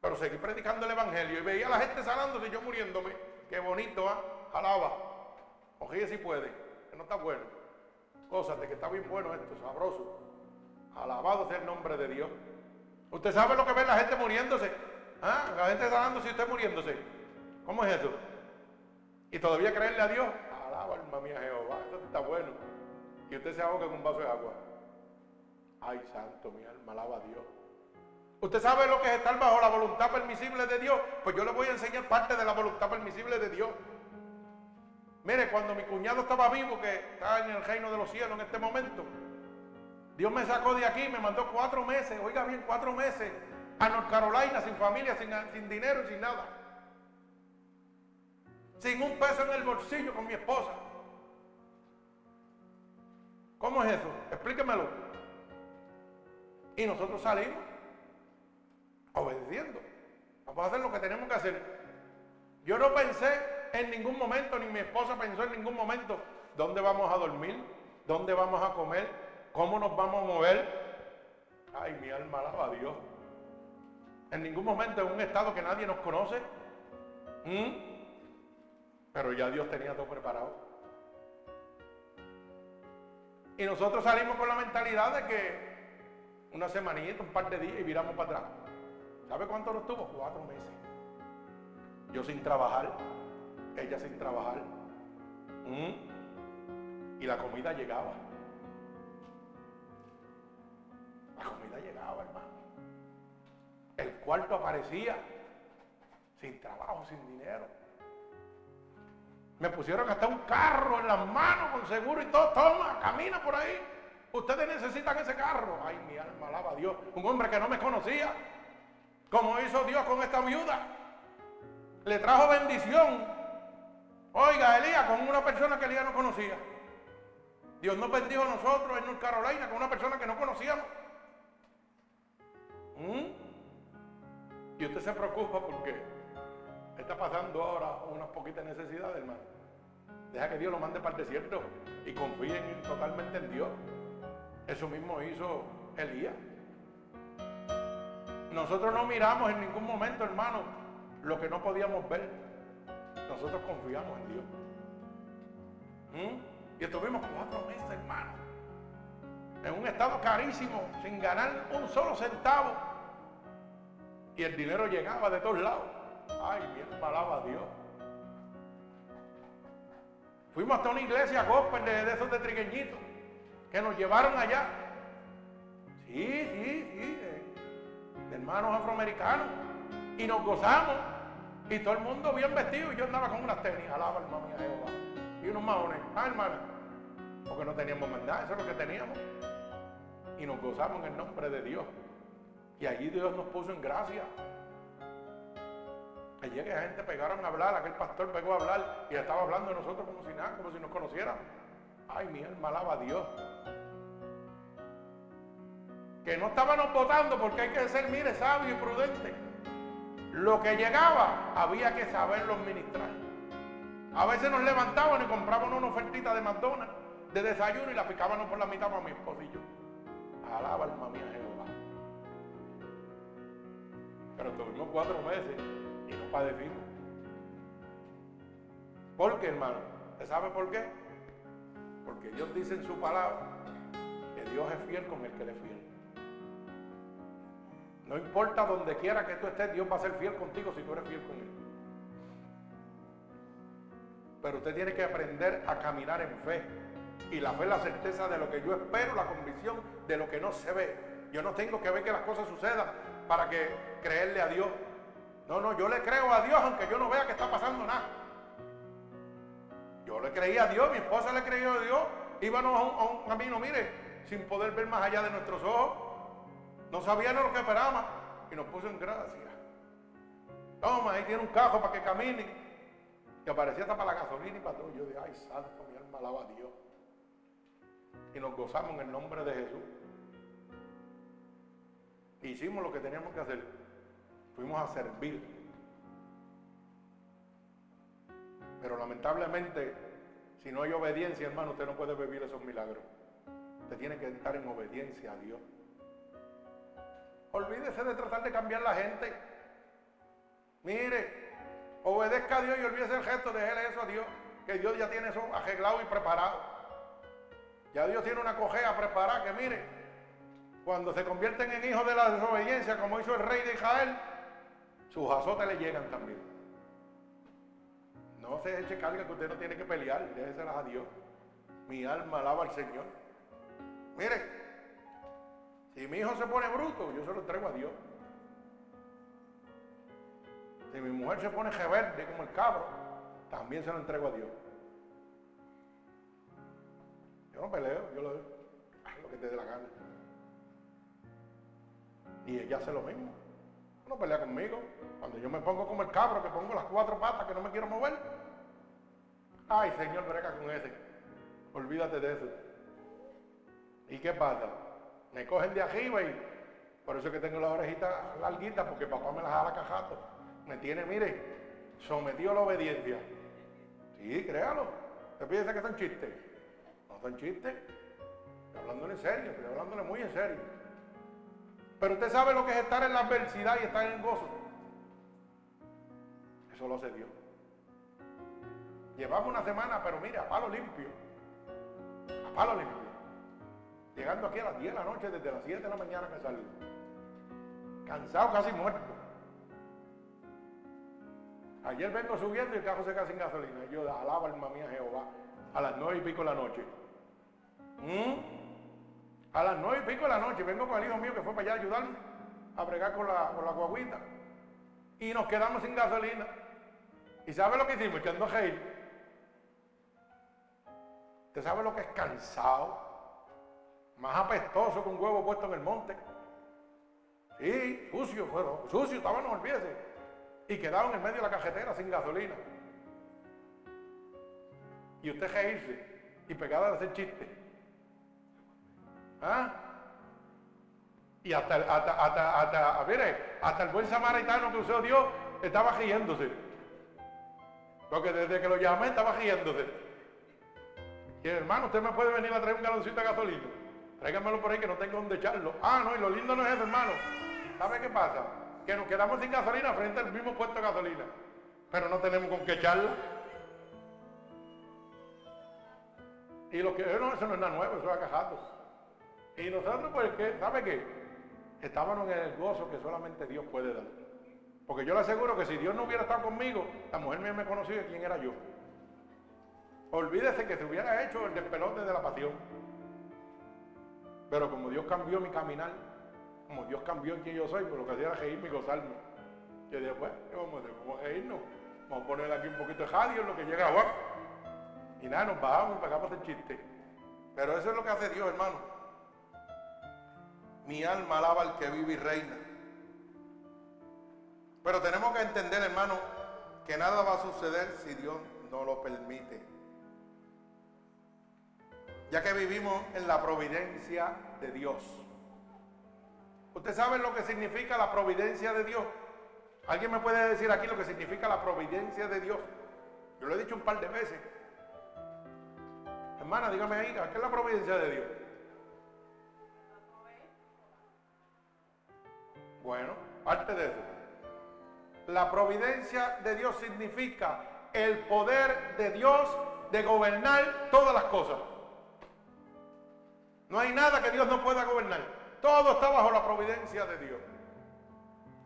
Pero seguí predicando el evangelio y veía a la gente sanándose y yo muriéndome. Qué bonito, ¿ah? Alaba. Oye si puede, que no está bueno. Cosas de que está bien bueno esto, sabroso. Alabado sea el nombre de Dios. Usted sabe lo que ve la gente muriéndose. ¿Ah? La gente sanándose y usted muriéndose. ¿Cómo es eso? Y todavía creerle a Dios. Alaba, alma mía, Jehová. Esto está bueno. Y usted se ahoga con un vaso de agua. Ay, santo, mi alma, alaba a Dios. ¿Usted sabe lo que es estar bajo la voluntad permisible de Dios? Pues yo le voy a enseñar parte de la voluntad permisible de Dios. Mire, cuando mi cuñado estaba vivo, que está en el reino de los cielos en este momento, Dios me sacó de aquí, me mandó cuatro meses, oiga bien, cuatro meses a North Carolina sin familia, sin, sin dinero sin nada. Sin un peso en el bolsillo con mi esposa. ¿Cómo es eso? Explíquemelo. Y nosotros salimos obedeciendo. Vamos a hacer lo que tenemos que hacer. Yo no pensé en ningún momento, ni mi esposa pensó en ningún momento, ¿dónde vamos a dormir? ¿Dónde vamos a comer? ¿Cómo nos vamos a mover? Ay, mi alma alaba a Dios. En ningún momento en un estado que nadie nos conoce. ¿Mm? Pero ya Dios tenía todo preparado. Y nosotros salimos con la mentalidad de que una semanita, un par de días y viramos para atrás. ¿Sabe cuánto nos tuvo? Cuatro meses. Yo sin trabajar, ella sin trabajar. ¿Mm? Y la comida llegaba. La comida llegaba, hermano. El cuarto aparecía sin trabajo, sin dinero. Me pusieron hasta un carro en las manos con seguro y todo. Toma, camina por ahí. Ustedes necesitan ese carro. Ay, mi alma alaba a Dios. Un hombre que no me conocía. Como hizo Dios con esta viuda. Le trajo bendición. Oiga, Elías, con una persona que Elías no conocía. Dios nos bendijo a nosotros en North Carolina con una persona que no conocíamos. ¿Mm? Y usted se preocupa porque está pasando ahora unas poquitas necesidades, hermano. Deja que Dios lo mande para el desierto y confíen totalmente en Dios. Eso mismo hizo Elías. Nosotros no miramos en ningún momento, hermano, lo que no podíamos ver. Nosotros confiamos en Dios. ¿Mm? Y estuvimos cuatro meses, hermano, en un estado carísimo, sin ganar un solo centavo. Y el dinero llegaba de todos lados. Ay, mi alma alaba a Dios. Fuimos hasta una iglesia gospel de, esos de trigueñitos que nos llevaron allá. Sí, sí, sí, de, hermanos afroamericanos. Y nos gozamos. Y todo el mundo bien vestido. Y yo andaba con unas tenis, alaba alma mía Jehová. Y unos maones. Ah, hermana. Porque no teníamos mandar, eso es lo que teníamos. Y nos gozamos en el nombre de Dios. Y allí Dios nos puso en gracia. Allí que gente pegaron a hablar, aquel pastor pegó a hablar y estaba hablando de nosotros como si nada, como si nos conocieran. Ay, mi alma alaba a Dios. Que no estábamos votando porque hay que ser, mire, sabio y prudente. Lo que llegaba había que saberlo administrar. A veces nos levantaban y comprábamos una ofertita de McDonald's de desayuno y la picábamos por la mitad para mi esposo y yo. Alaba alma mía Jehová. Pero tuvimos cuatro meses y no padecimos. ¿Por qué, hermano? ¿Usted sabe por qué? Porque Dios dice en su palabra que Dios es fiel con el que le es fiel. No importa donde quiera que tú estés, Dios va a ser fiel contigo si tú eres fiel con Él. Pero usted tiene que aprender a caminar en fe. Y la fe es la certeza de lo que yo espero, la convicción de lo que no se ve. Yo no tengo que ver que las cosas sucedan para que creerle a Dios. No, no, yo le creo a Dios aunque yo no vea que está pasando nada. Yo le creí a Dios, mi esposa le creyó a Dios. Íbamos a un, camino, mire, sin poder ver más allá de nuestros ojos. No sabíamos lo que esperábamos y nos puso en gracia. Toma, ahí tiene un cajo para que camine. Y aparecía hasta para la gasolina y para todo. Yo dije, ay, santo, mi alma alaba a Dios. Y nos gozamos en el nombre de Jesús. Hicimos lo que teníamos que hacer. Fuimos a servir. Pero lamentablemente, si no hay obediencia, hermano, usted no puede vivir esos milagros. Usted tiene que estar en obediencia a Dios. Olvídese de tratar de cambiar la gente. Mire, obedezca a Dios y olvídese el gesto, déjele eso a Dios, que Dios ya tiene eso arreglado y preparado. Ya Dios tiene una cojea preparada que mire, cuando se convierten en hijos de la desobediencia, como hizo el rey de Israel, sus azotes le llegan también. No se eche carga que usted no tiene que pelear, déjeselas a Dios. Mi alma alaba al Señor. Mire, si mi hijo se pone bruto, yo se lo entrego a Dios. Si mi mujer se pone rebelde como el cabro, también se lo entrego a Dios. Yo no peleo, yo lo, haz lo que te dé la gana. Y ella hace lo mismo. No pelea conmigo. Cuando yo me pongo como el cabro, que pongo las cuatro patas, que no me quiero mover. Ay, Señor, brega con ese. Olvídate de eso. ¿Y qué pasa? Me cogen de arriba y por eso es que tengo la orejita larguita, porque papá me la jala cajato. Me tiene, mire, sometido a la obediencia. Sí, créalo. ¿Usted piensa que son chistes? No son chistes. Estoy hablándole en serio, estoy hablándole muy en serio. Pero usted sabe lo que es estar en la adversidad y estar en gozo. Eso lo hace Dios. Llevamos una semana, pero mire, a palo limpio. A palo limpio. Llegando aquí a las 10 de la noche, desde las 7 de la mañana que salí. Cansado, casi muerto. Ayer vengo subiendo y el carro se queda sin gasolina. Yo alaba alma mía Jehová a las 9 y pico de la noche. ¿Mm? A las 9 y pico de la noche vengo con el hijo mío que fue para allá a ayudarme a bregar con la, con la guaguita. Y nos quedamos sin gasolina. ¿Y sabe lo que hicimos? Echando gel. ¿Usted sabe lo que es cansado? Más apestoso que un huevo puesto en el monte. Sí, sucio, bueno, sucio, estaba, no olvídese. Y quedaba en medio de la cajetera sin gasolina. Y usted reírse y pegada a hacer chiste. ¿Ah? Y hasta, hasta, hasta, hasta, mire, hasta el buen samaritano que usó Dios estaba riéndose. Porque desde que lo llamé estaba riéndose. Y hermano, usted me puede venir a traer un galoncito de gasolina. Tráigamelo por ahí que no tengo dónde echarlo. Ah, no, y lo lindo no es eso, hermano. ¿Sabe qué pasa? Que nos quedamos sin gasolina frente al mismo puesto de gasolina. Pero no tenemos con qué echarla. Y lo que no, eso no es nada nuevo, eso es acajato. Y nosotros, pues, ¿qué? ¿sabe qué? Estábamos en el gozo que solamente Dios puede dar. Porque yo le aseguro que si Dios no hubiera estado conmigo, la mujer mía me conocía quién era yo. Olvídese que se hubiera hecho el despelote de la pasión. Pero como Dios cambió mi caminar, como Dios cambió en quien yo soy, pues lo que hacía era reírme y gozarme. Yo dije, pues, vamos? Vamos a reírnos. Vamos a poner aquí un poquito de radio en lo que llega a Y nada, nos bajamos y pagamos el chiste. Pero eso es lo que hace Dios, hermano. Mi alma alaba al que vive y reina. Pero tenemos que entender, hermano, que nada va a suceder si Dios no lo permite. Ya que vivimos en la providencia de Dios. ¿Usted sabe lo que significa la providencia de Dios? ¿Alguien me puede decir aquí lo que significa la providencia de Dios? Yo lo he dicho un par de veces. Hermana, dígame ahí, ¿qué es la providencia de Dios? Bueno, parte de eso. La providencia de Dios significa el poder de Dios de gobernar todas las cosas. No hay nada que Dios no pueda gobernar. Todo está bajo la providencia de Dios.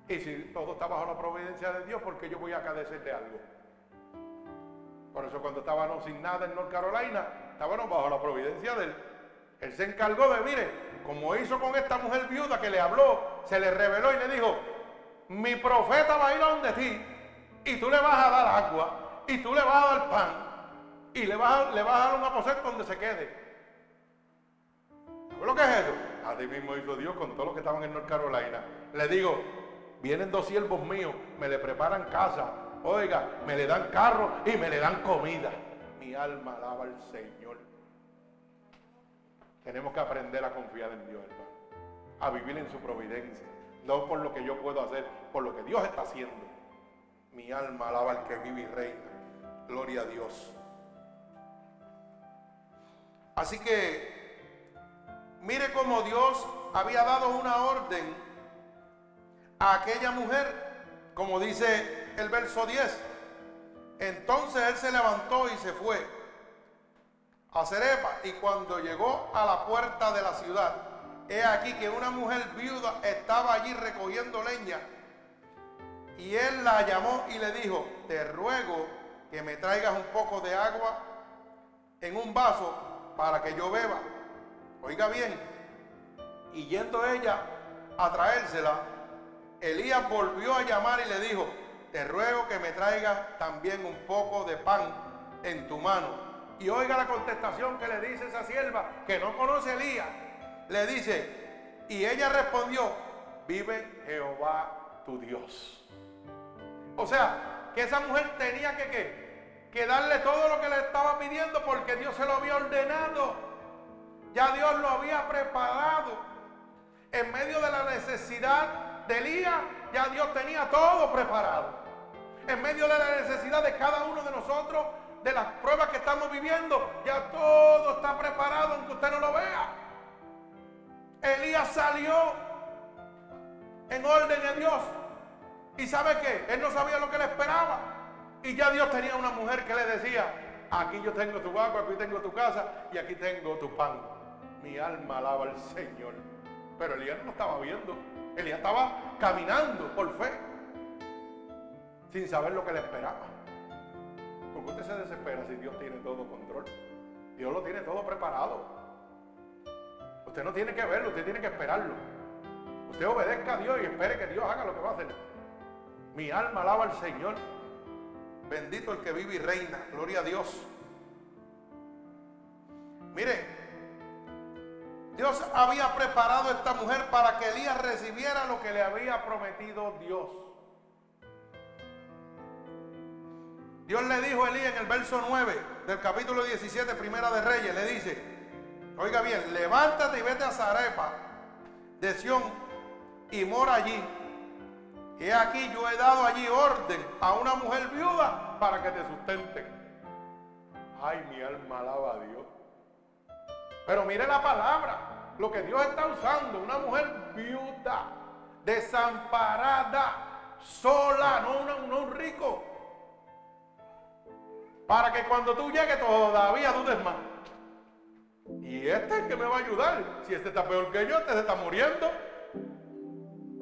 Y si todo está bajo la providencia de Dios, ¿por qué yo voy a cadecer de algo? Por eso cuando estábamos sin nada en North Carolina, estábamos bajo la providencia de él. Él se encargó de, mire, como hizo con esta mujer viuda que le habló, se le reveló y le dijo, mi profeta va a ir a donde ti y tú le vas a dar agua y tú le vas a dar pan y le vas a, dar un aposento donde se quede. ¿Sabes lo que es eso? Así mismo hizo Dios con todos los que estaban en North Carolina. Le digo, vienen dos siervos míos, me le preparan casa, oiga, me le dan carro y me le dan comida. Mi alma alaba al Señor. Tenemos que aprender a confiar en Dios, hermano. A vivir en su providencia. No por lo que yo puedo hacer, por lo que Dios está haciendo. Mi alma alaba al que vive y reina. Gloria a Dios. Así que, mire cómo Dios había dado una orden a aquella mujer, como dice el verso 10. Entonces él se levantó y se fue a Cerepa y cuando llegó a la puerta de la ciudad, he aquí que una mujer viuda estaba allí recogiendo leña y él la llamó y le dijo, te ruego que me traigas un poco de agua en un vaso para que yo beba. Oiga bien, y yendo ella a traérsela, Elías volvió a llamar y le dijo, te ruego que me traigas también un poco de pan en tu mano. Y oiga la contestación que le dice esa sierva que no conoce a Elías. Le dice, y ella respondió, vive Jehová tu Dios. O sea, que esa mujer tenía que que darle todo lo que le estaba pidiendo porque Dios se lo había ordenado. Ya Dios lo había preparado. En medio de la necesidad de Elías, ya Dios tenía todo preparado. En medio de la necesidad de cada uno de nosotros, de las pruebas que estamos viviendo, ya todo está preparado aunque usted no lo vea. Elías salió en orden de Dios. ¿Y sabe qué? Él no sabía lo que le esperaba. Y ya Dios tenía una mujer que le decía, aquí yo tengo tu agua, aquí tengo tu casa y aquí tengo tu pan. Mi alma alaba al Señor. Pero Elías no lo estaba viendo. Elías estaba caminando por fe, sin saber lo que le esperaba. Usted se desespera si Dios tiene todo control? Dios lo tiene todo preparado. Usted no tiene que verlo, usted tiene que esperarlo. Usted obedezca a Dios y espere que Dios haga lo que va a hacer. Mi alma alaba al Señor. Bendito el que vive y reina. Gloria a Dios. Mire, Dios había preparado a esta mujer para que Elías recibiera lo que le había prometido Dios. Dios le dijo a Elías en el verso 9 del capítulo 17, primera de Reyes, le dice, oiga bien, levántate y vete a Zarepa de Sión y mora allí. Y aquí yo he dado allí orden a una mujer viuda para que te sustente. Ay, mi alma alaba a Dios. Pero mire la palabra, lo que Dios está usando, una mujer viuda, desamparada, sola, no, no un rico para que cuando tú llegues todavía dudes más. Y este es que me va a ayudar. Si este está peor que yo, este se está muriendo.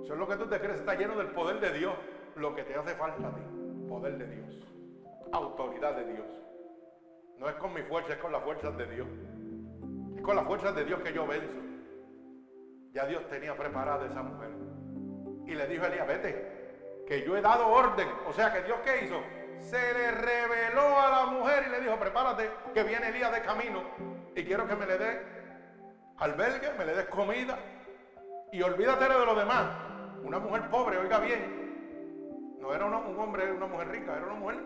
Eso es lo que tú te crees, está lleno del poder de Dios. Lo que te hace falta a ti, poder de Dios, autoridad de Dios. No es con mi fuerza, es con las fuerzas de Dios. Es con las fuerzas de Dios que yo venzo. Ya Dios tenía preparada esa mujer. Y le dijo a Elías, vete, que yo he dado orden. O sea que Dios qué hizo? Se le reveló a la mujer y le dijo, prepárate, que viene Elías de camino. Y quiero que me le dé albergue, me le des comida. Y olvídate de lo demás. Una mujer pobre, oiga bien. No era un hombre, una mujer rica, era una mujer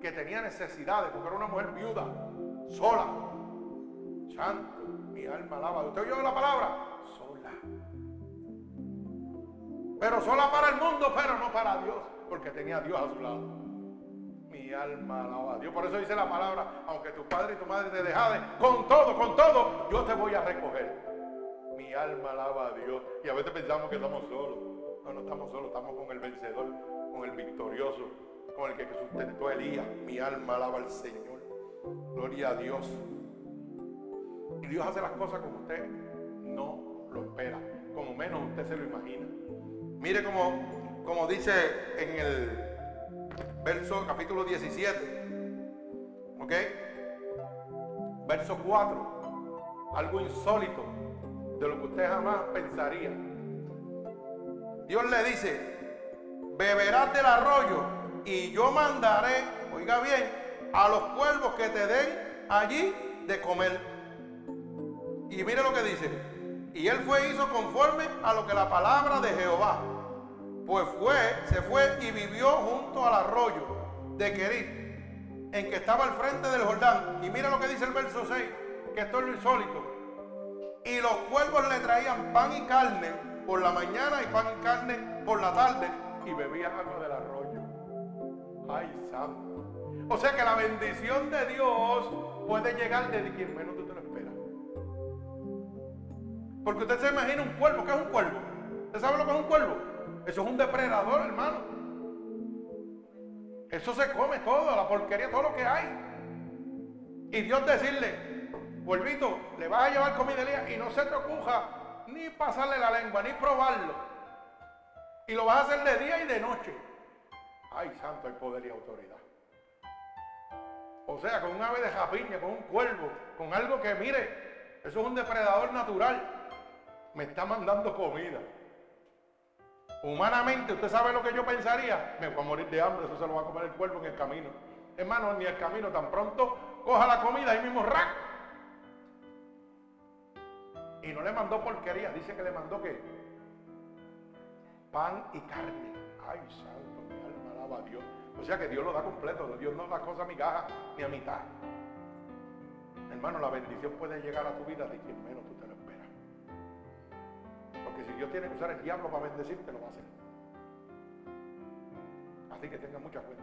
que tenía necesidades, porque era una mujer viuda, sola. Santo, mi alma alaba. ¿Usted oyó la palabra? Sola. Pero sola para el mundo, pero no para Dios, porque tenía Dios a su lado. Alma alaba a Dios. Por eso dice la palabra, aunque tu padre y tu madre te dejaden, con todo, con todo, yo te voy a recoger. Mi alma alaba a Dios. Y a veces pensamos que estamos solos. No, no estamos solos, estamos con el vencedor, con el victorioso, con el que sustentó Elías. Mi alma alaba al Señor. Gloria a Dios. Y Dios hace las cosas como usted no lo espera, como menos usted se lo imagina. Mire como, como dice en el verso capítulo 17, ¿ok? Verso 4, algo insólito de lo que usted jamás pensaría. Dios le dice, beberás del arroyo y yo mandaré, oiga bien, a los cuervos que te den allí de comer. Y mire lo que dice. Y él fue hizo conforme a lo que la palabra de Jehová. Pues fue, se fue y vivió junto al arroyo de Querit, en que estaba al frente del Jordán. Y mira lo que dice el verso 6, que esto es lo insólito. Y los cuervos le traían pan y carne por la mañana y pan y carne por la tarde y bebía agua del arroyo. Ay, santo. O sea que la bendición de Dios puede llegar desde quien menos tú te lo esperas. Porque usted se imagina un cuervo. ¿Qué es un cuervo? ¿Usted sabe lo que es un cuervo? Eso es un depredador, hermano. Eso se come todo, la porquería, todo lo que hay. Y Dios decirle, cuervito, le vas a llevar comida día y no se te ocurra ni pasarle la lengua, ni probarlo. Y lo vas a hacer de día y de noche. Ay, santo, hay poder y autoridad. O sea, con un ave de japiña, con un cuervo, con algo que, mire, eso es un depredador natural. Me está mandando comida. Humanamente, ¿usted sabe lo que yo pensaría? Me voy a morir de hambre, eso se lo va a comer el cuervo en el camino. Hermano, ni el camino, tan pronto coja la comida, ahí mismo rack. Y no le mandó porquería, dice que le mandó qué? Pan y carne. Ay, santo. Dios. O sea que Dios lo da completo, Dios no da cosas a migajas ni a mitad. Hermano, la bendición puede llegar a tu vida de quien menos Porque si Dios tiene que usar el diablo para bendecirte, lo va a hacer. Así que tenga mucha cuenta.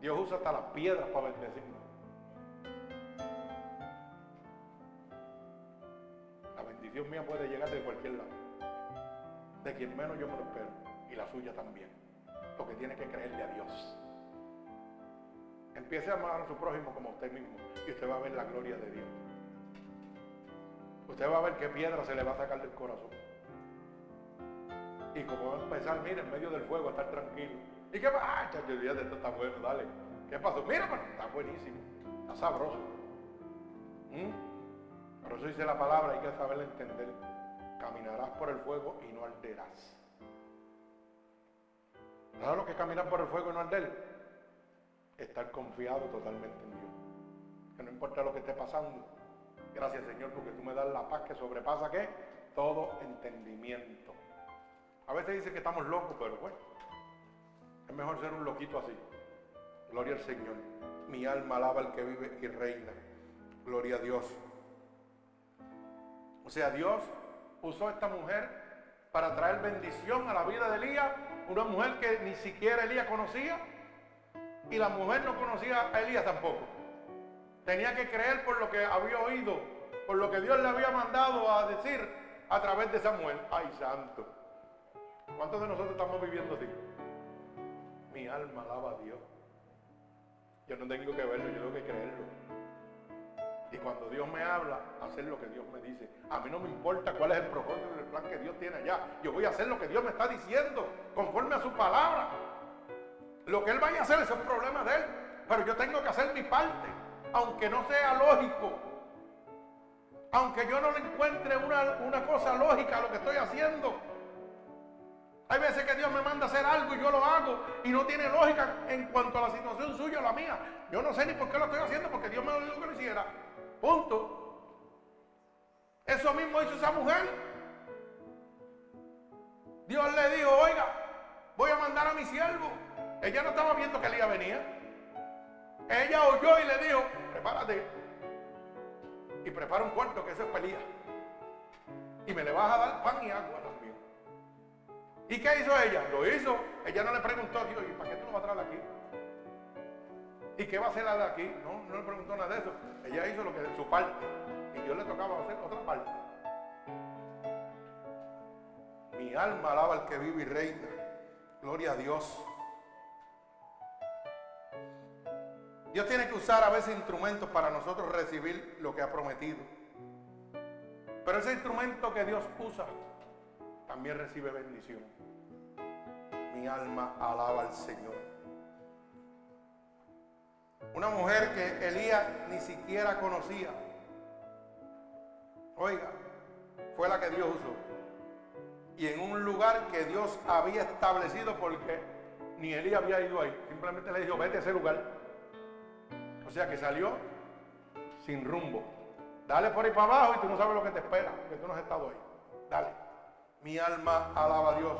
Dios usa hasta las piedras para bendecirnos. La bendición mía puede llegar de cualquier lado de quien menos yo me lo espero. Y la suya también. Porque tiene que creerle a Dios. Empiece a amar a su prójimo como usted mismo. Y usted va a ver la gloria de Dios. Usted va a ver qué piedra se le va a sacar del corazón. Y como va a empezar, mire, en medio del fuego, a estar tranquilo. ¿Y qué pasa? Ah, chacho, esto está bueno, dale. ¿Qué pasó? Mira, pero está buenísimo. Está sabroso. ¿Mm? Por eso dice la palabra, hay que saberla entender caminarás por el fuego y no arderás. ¿Sabes lo que es caminar por el fuego y no arder? Estar confiado totalmente en Dios. Que no importa lo que esté pasando. Gracias Señor porque tú me das la paz que sobrepasa qué? Todo entendimiento. A veces dice que estamos locos, pero bueno. Es mejor ser un loquito así. Gloria al Señor. Mi alma alaba al que vive y reina. Gloria a Dios. O sea, Dios usó esta mujer para traer bendición a la vida de Elías, una mujer que ni siquiera Elías conocía y la mujer no conocía a Elías tampoco. Tenía que creer por lo que había oído, por lo que Dios le había mandado a decir a través de Samuel. Ay, santo. ¿Cuántos de nosotros estamos viviendo así? Mi alma alaba a Dios. Yo no tengo que verlo, yo tengo que creerlo. Y cuando Dios me habla, hacer lo que Dios me dice. A mí no me importa cuál es el propósito del plan que Dios tiene allá. Yo voy a hacer lo que Dios me está diciendo, conforme a su palabra. Lo que él vaya a hacer es un problema de él. Pero yo tengo que hacer mi parte, aunque no sea lógico. Aunque yo no le encuentre una, una cosa lógica a lo que estoy haciendo. Hay veces que Dios me manda a hacer algo y yo lo hago y no tiene lógica en cuanto a la situación suya o la mía. Yo no sé ni por qué lo estoy haciendo porque Dios me lo dijo que lo hiciera. Punto. Eso mismo hizo esa mujer. Dios le dijo, oiga, voy a mandar a mi siervo. Ella no estaba viendo que Elías venía. Ella oyó y le dijo, prepárate. Y prepara un cuarto que eso es pelía. Y me le vas a dar pan y agua también. ¿Y qué hizo ella? Lo hizo. Ella no le preguntó a Dios, ¿y para qué tú lo vas a traer aquí? ¿Y qué va a hacer la de aquí? No, no le preguntó nada de eso. Ella hizo lo que su parte. Y Dios le tocaba hacer otra parte. Mi alma alaba al que vive y reina. Gloria a Dios. Dios tiene que usar a veces instrumentos para nosotros recibir lo que ha prometido. Pero ese instrumento que Dios usa también recibe bendición. Mi alma alaba al Señor. Una mujer que Elías ni siquiera conocía. Oiga, fue la que Dios usó. Y en un lugar que Dios había establecido porque ni Elías había ido ahí. Simplemente le dijo, vete a ese lugar. O sea que salió sin rumbo. Dale por ahí para abajo y tú no sabes lo que te espera, porque tú no has estado ahí. Dale. Mi alma alaba a Dios.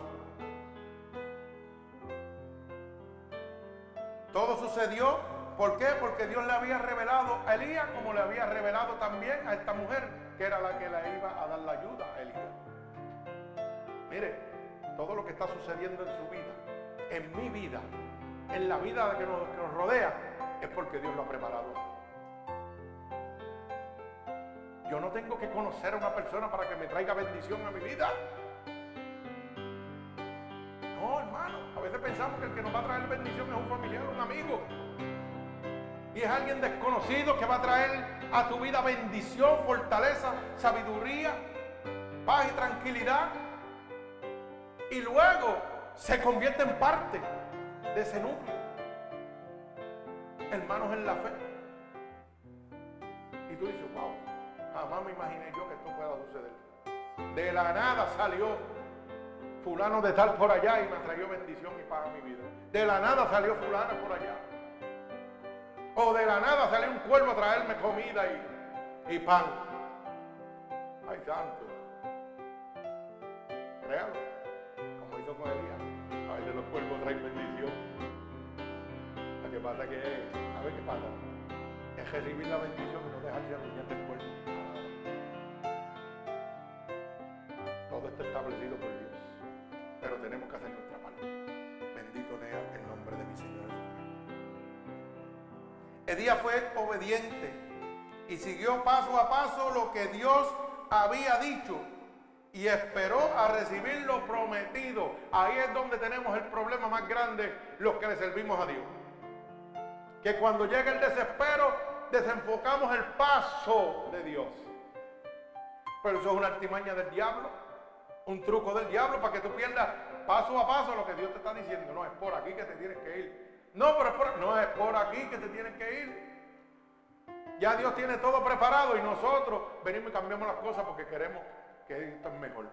Todo sucedió, ¿por qué? Porque Dios le había revelado a Elías como le había revelado también a esta mujer, que era la que le iba a dar la ayuda a Elías. Mire, todo lo que está sucediendo en su vida, en mi vida, en la vida que que nos rodea, es porque Dios lo ha preparado. Yo no tengo que conocer a una persona para que me traiga bendición a mi vida. No, hermano. A veces pensamos que el que nos va a traer bendición es un familiar, un amigo. Y es alguien desconocido que va a traer a tu vida bendición, fortaleza, sabiduría, paz y tranquilidad. Y luego se convierte en parte de ese núcleo. Hermanos en la fe. Y tú dices, wow, jamás me imaginé yo que esto pueda suceder. De la nada salió fulano de tal por allá y me trayó bendición y paz a mi vida. De la nada salió fulano por allá. O de la nada salió un cuervo a traerme comida y, y pan. Ay, santo. Créalo. Como hizo con Elías. A veces los cuervos traen que pasa que, a ver qué pasa. Es recibir la bendición y no dejarse arruinar cuerpo. Todo está establecido por Dios pero tenemos que hacer nuestra parte. Bendito sea el nombre de mi Señor Elías fue obediente y siguió paso a paso lo que Dios había dicho y esperó a recibir lo prometido. Ahí es donde tenemos el problema más grande los que le servimos a Dios. Que cuando llega el desespero desenfocamos el paso de Dios. Pero eso es una artimaña del diablo un truco del diablo para que tú pierdas paso a paso lo que Dios te está diciendo. No, es por aquí que te tienes que ir. No, pero no es por aquí que te tienes que ir. Ya Dios tiene todo preparado y nosotros venimos y cambiamos las cosas porque queremos que esto es mejor.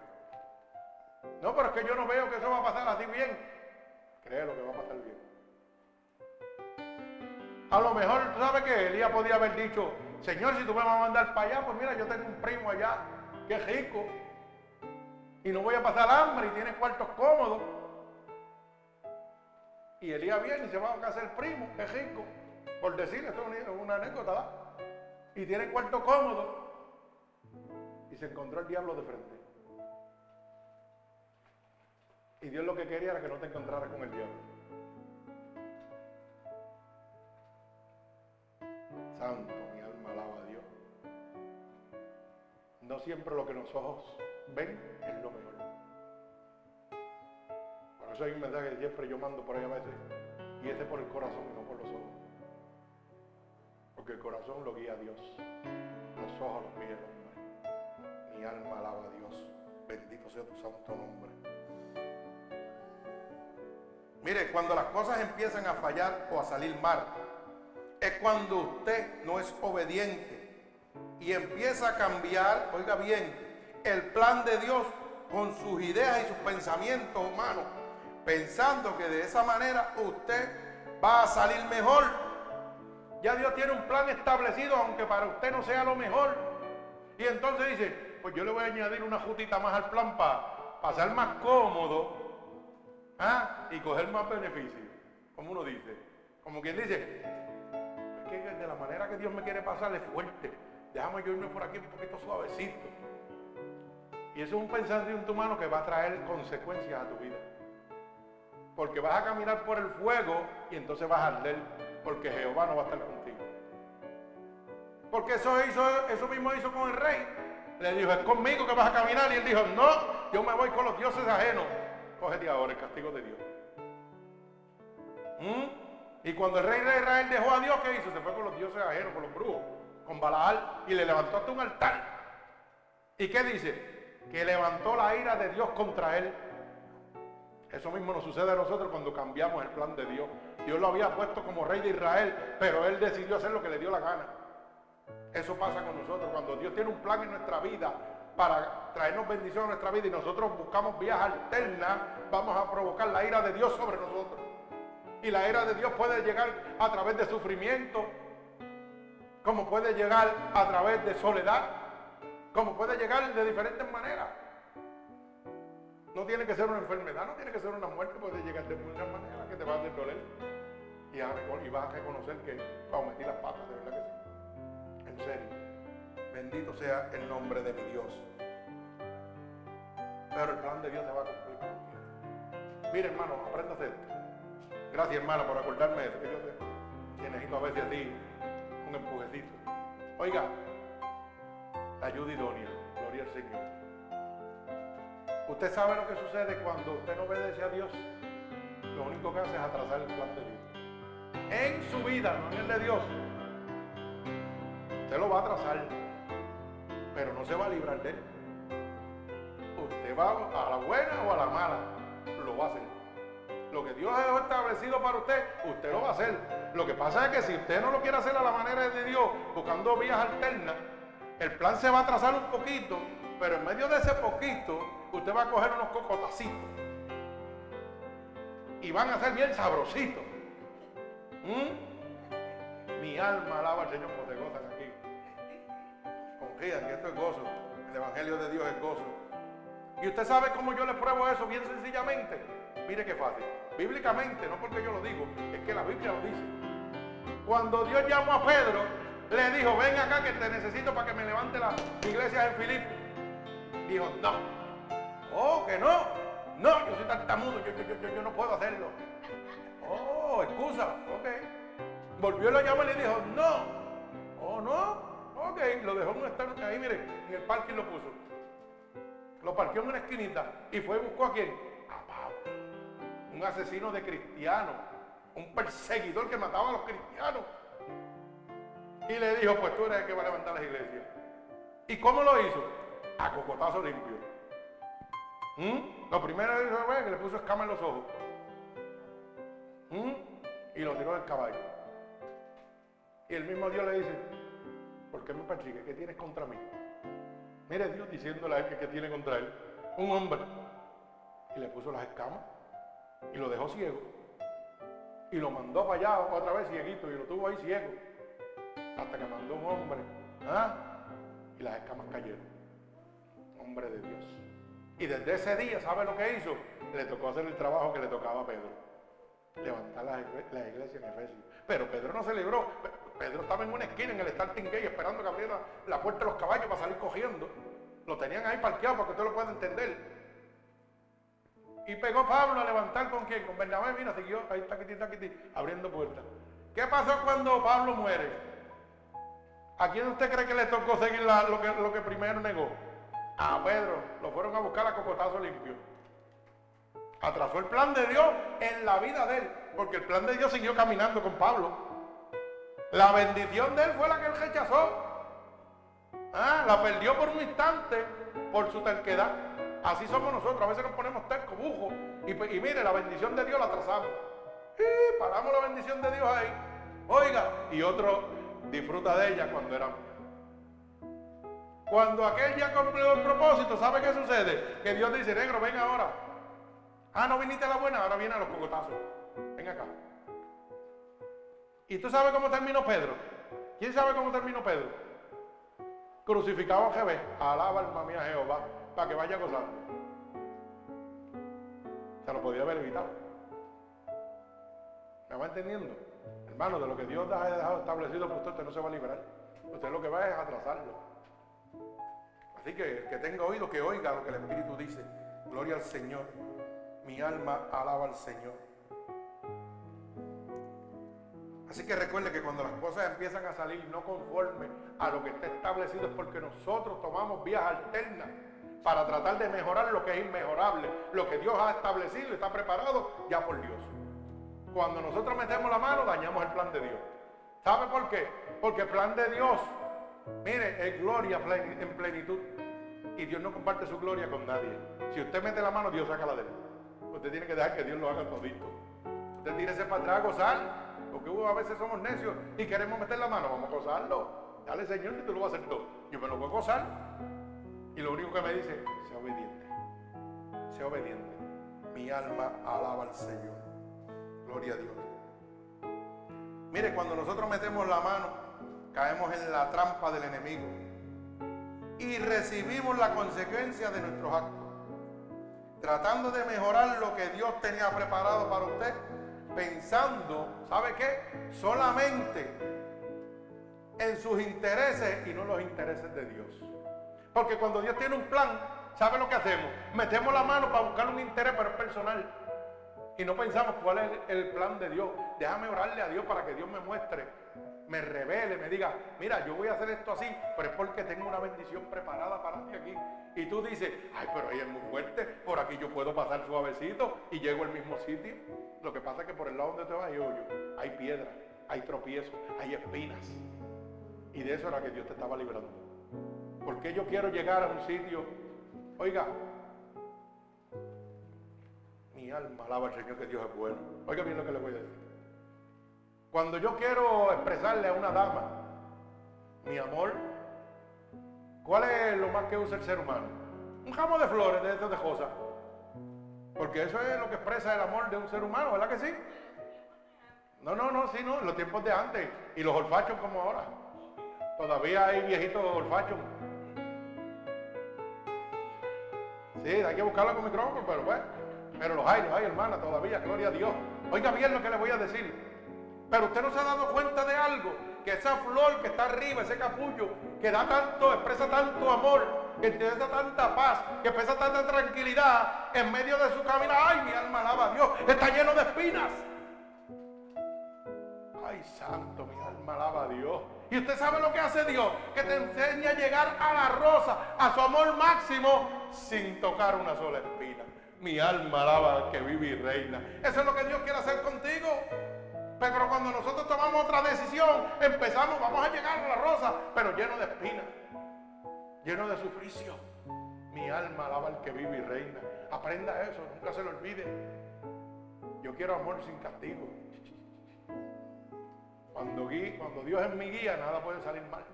No, pero es que yo no veo que eso va a pasar así bien. Créelo que va a pasar bien. A lo mejor, ¿tú sabes que Elías podía haber dicho, Señor, si tú me vas a mandar para allá, pues mira, yo tengo un primo allá que es rico y no voy a pasar hambre y tiene cuartos cómodos. Y Elías viene y se va a casar el primo, es rico, por decir, esto es una anécdota. Y tiene cuarto cómodo. Y se encontró el diablo de frente. Y Dios lo que quería era que no te encontraras con el diablo. Santo, mi alma alaba a Dios. No siempre lo que los ojos ven es lo mejor. Por eso hay un mensaje que siempre yo mando por ahí veces. Y ese por el corazón, no por los ojos. Porque el corazón lo guía a Dios. Los ojos los guía el hombre. Mi alma alaba a Dios. Bendito sea tu santo nombre. Mire, cuando las cosas empiezan a fallar o a salir mal, es cuando usted no es obediente y empieza a cambiar, oiga bien, el plan de Dios con sus ideas y sus pensamientos humanos, pensando que de esa manera usted va a salir mejor. Ya Dios tiene un plan establecido, aunque para usted no sea lo mejor. Y entonces dice, pues yo le voy a añadir una jutita más al plan para pasar más cómodo ¿Ah? Y coger más beneficio, como uno dice. Como quien dice, que de la manera que Dios me quiere pasar es fuerte. Déjame yo irme por aquí un poquito suavecito. Y eso es un pensamiento humano que va a traer consecuencias a tu vida. Porque vas a caminar por el fuego y entonces vas a arder, porque Jehová no va a estar contigo. Porque eso, hizo, eso mismo hizo con el rey. Le dijo, es conmigo que vas a caminar. Y él dijo, no, yo me voy con los dioses ajenos cógete ahora el castigo de Dios. ¿Mm? Y cuando el rey de Israel dejó a Dios, ¿qué hizo? Se fue con los dioses ajenos, con los brujos, con Balaal y le levantó hasta un altar. ¿Y qué dice? Que levantó la ira de Dios contra él. Eso mismo nos sucede a nosotros cuando cambiamos el plan de Dios. Dios lo había puesto como rey de Israel, pero él decidió hacer lo que le dio la gana. Eso pasa con nosotros. Cuando Dios tiene un plan en nuestra vida, para traernos bendición a nuestra vida y nosotros buscamos vías alternas, vamos a provocar la ira de Dios sobre nosotros. Y la ira de Dios puede llegar a través de sufrimiento, como puede llegar a través de soledad, como puede llegar de diferentes maneras. No tiene que ser una enfermedad, no tiene que ser una muerte, puede llegar de muchas maneras que te va a hacer doler. Y, vas a reconocer que metí las patas, de verdad que sí. En serio. Bendito sea el nombre de mi Dios. Pero el plan de Dios se va a cumplir. Mire, hermano, apréndase esto. Gracias, hermano, por acordarme de eso. Que yo que necesito a veces así un empujecito. Oiga, ayuda idónea. Gloria al Señor. Usted sabe lo que sucede cuando usted no obedece a Dios. Lo único que hace es atrasar el plan de Dios. En su vida, no en el de Dios. Usted lo va a atrasar pero no se va a librar de él. Usted va a la buena o a la mala, lo va a hacer. Lo que Dios ha establecido para usted, usted lo va a hacer. Lo que pasa es que si usted no lo quiere hacer a la manera de Dios, buscando vías alternas, el plan se va a trazar un poquito, pero en medio de ese poquito, usted va a coger unos cocotacitos. Y van a ser bien sabrositos. ¿Mm? Mi alma alaba al Señor por de Confían que esto es gozo. El Evangelio de Dios es gozo. Y usted sabe cómo yo le pruebo eso bien sencillamente. Mire qué fácil. Bíblicamente, no porque yo lo digo, es que la Biblia lo dice. Cuando Dios llamó a Pedro, le dijo, ven acá que te necesito para que me levante las iglesias en Filipe. Dijo, no. Oh, que no. No, yo soy tartamudo, yo, yo, yo, no puedo hacerlo. Oh, excusa, ok. Volvió la llama y le dijo, no. Oh, no. Ok, lo dejó en un stand ahí, mire, en el parque lo puso. Lo parqueó en una esquinita y fue y buscó a quién? Un asesino de cristianos, un perseguidor que mataba a los cristianos. Y le dijo, pues tú eres el que va a levantar las iglesias. ¿Y cómo lo hizo? A cocotazo limpio. ¿Mm? Lo primero fue que le puso escama en los ojos. ¿Mm? Y lo tiró del caballo. Y el mismo Dios le dice, ¿Por qué me persigue? ¿Qué tienes contra mí? Mire Dios diciéndole a él que qué tiene contra él. Un hombre. Y le puso las escamas. Y lo dejó ciego. Y lo mandó para allá otra vez cieguito. Y lo tuvo ahí ciego. Hasta que mandó un hombre. ¿ah? Y las escamas cayeron. Hombre de Dios. Y desde ese día, ¿sabe lo que hizo? Le tocó hacer el trabajo que le tocaba a Pedro. Levantar la, la iglesia en Efesios. Pero Pedro no se libró. Pedro estaba en una esquina en el starting gate esperando que abriera la puerta de los caballos para salir cogiendo. Lo tenían ahí parqueado para que usted lo pueda entender. Y pegó Pablo a levantar con quién? Con Bernabé, mira, siguió ahí taquiti, taquiti, abriendo puertas. ¿Qué pasó cuando Pablo muere? ¿A quién usted cree que le tocó seguir lo, que, lo que primero negó? A Pedro. Lo fueron a buscar a cocotazo limpio. Atrasó el plan de Dios en la vida de él. Porque el plan de Dios siguió caminando con Pablo. La bendición de él fue la que él rechazó. Ah, la perdió por un instante por su terquedad. Así somos nosotros. A veces nos ponemos terco, bujo. Y, mire, la bendición de Dios la trazamos. Y paramos la bendición de Dios ahí. Oiga, y otro disfruta de ella cuando era cuando aquel ya cumplió el propósito, ¿sabe qué sucede? Que Dios dice, negro, ven ahora. Ah, no viniste a la buena, ahora viene a los cocotazos. Ven acá. ¿Y tú sabes cómo terminó Pedro? ¿Quién sabe cómo terminó Pedro? Crucificado a Jehová. Alaba alma mía Jehová para que vaya gozando. Se lo podía haber evitado. ¿Me va entendiendo? Hermano, de lo que Dios ha dejado establecido por usted, no se va a liberar. Usted lo que va es atrasarlo. Así que que tenga oído, que oiga lo que el Espíritu dice. Gloria al Señor. Mi alma alaba al Señor. Así que recuerde que cuando las cosas empiezan a salir no conforme a lo que está establecido es porque nosotros tomamos vías alternas para tratar de mejorar lo que es inmejorable, lo que Dios ha establecido y está preparado ya por Dios. Cuando nosotros metemos la mano dañamos el plan de Dios. ¿Sabe por qué? Porque el plan de Dios, mire, es gloria en plenitud y Dios no comparte su gloria con nadie. Si usted mete la mano, Dios saca la de él. Usted tiene que dejar que Dios lo haga todito. Usted tiene ese para atrás a gozar, porque a veces somos necios y queremos meter la mano, vamos a gozarlo. Dale Señor y tú lo vas a hacer todo. Yo me lo voy a gozar. Y lo único que me dice, sea obediente. Sea obediente. Mi alma alaba al Señor. Gloria a Dios. Mire, cuando nosotros metemos la mano, caemos en la trampa del enemigo y recibimos la consecuencia de nuestros actos. Tratando de mejorar lo que Dios tenía preparado para usted, pensando, ¿sabe qué? Solamente en sus intereses y no los intereses de Dios. Porque cuando Dios tiene un plan, ¿sabe lo que hacemos? Metemos la mano para buscar un interés, pero es personal. Y no pensamos cuál es el plan de Dios. Déjame orarle a Dios para que Dios me muestre me revele, me diga, mira, yo voy a hacer esto así, pero es porque tengo una bendición preparada para ti aquí. Y tú dices, ay, pero ahí es muy fuerte, por aquí yo puedo pasar suavecito y llego al mismo sitio. Lo que pasa es que por el lado donde te vas hay hoyo, hay piedra, hay tropiezos, hay espinas. Y de eso era que Dios te estaba librando. Porque yo quiero llegar a un sitio, oiga, mi alma alaba al Señor que Dios es bueno. Oiga bien lo que le voy a decir. Cuando yo quiero expresarle a una dama, mi amor, ¿cuál es lo más que usa el ser humano? Un ramo de flores, de estas de cosas. Porque eso es lo que expresa el amor de un ser humano, ¿verdad que sí? No, no, no, sí, no, los tiempos de antes. Y los olfachos como ahora. Todavía hay viejitos olfachos. Sí, hay que buscarlo con micrófono, pero bueno. Pero los hay, los hay, hermana, todavía, gloria a Dios. Oiga bien lo que le voy a decir. Pero usted no se ha dado cuenta de algo, que esa flor que está arriba, ese capullo, que da tanto, expresa tanto amor, que expresa tanta paz, que expresa tanta tranquilidad en medio de su camino. Ay, mi alma alaba a Dios, está lleno de espinas. Ay, santo, mi alma alaba a Dios. Y usted sabe lo que hace Dios, que te enseña a llegar a la rosa, a su amor máximo, sin tocar una sola espina. Mi alma alaba que vive y reina. Eso es lo que Dios quiere hacer contigo. Pero cuando nosotros tomamos otra decisión, empezamos, vamos a llegar a la rosa, pero lleno de espinas, lleno de sufricio. Mi alma alaba al que vive y reina. Aprenda eso, nunca se lo olvide. Yo quiero amor sin castigo. Cuando, cuando Dios es mi guía, nada puede salir mal.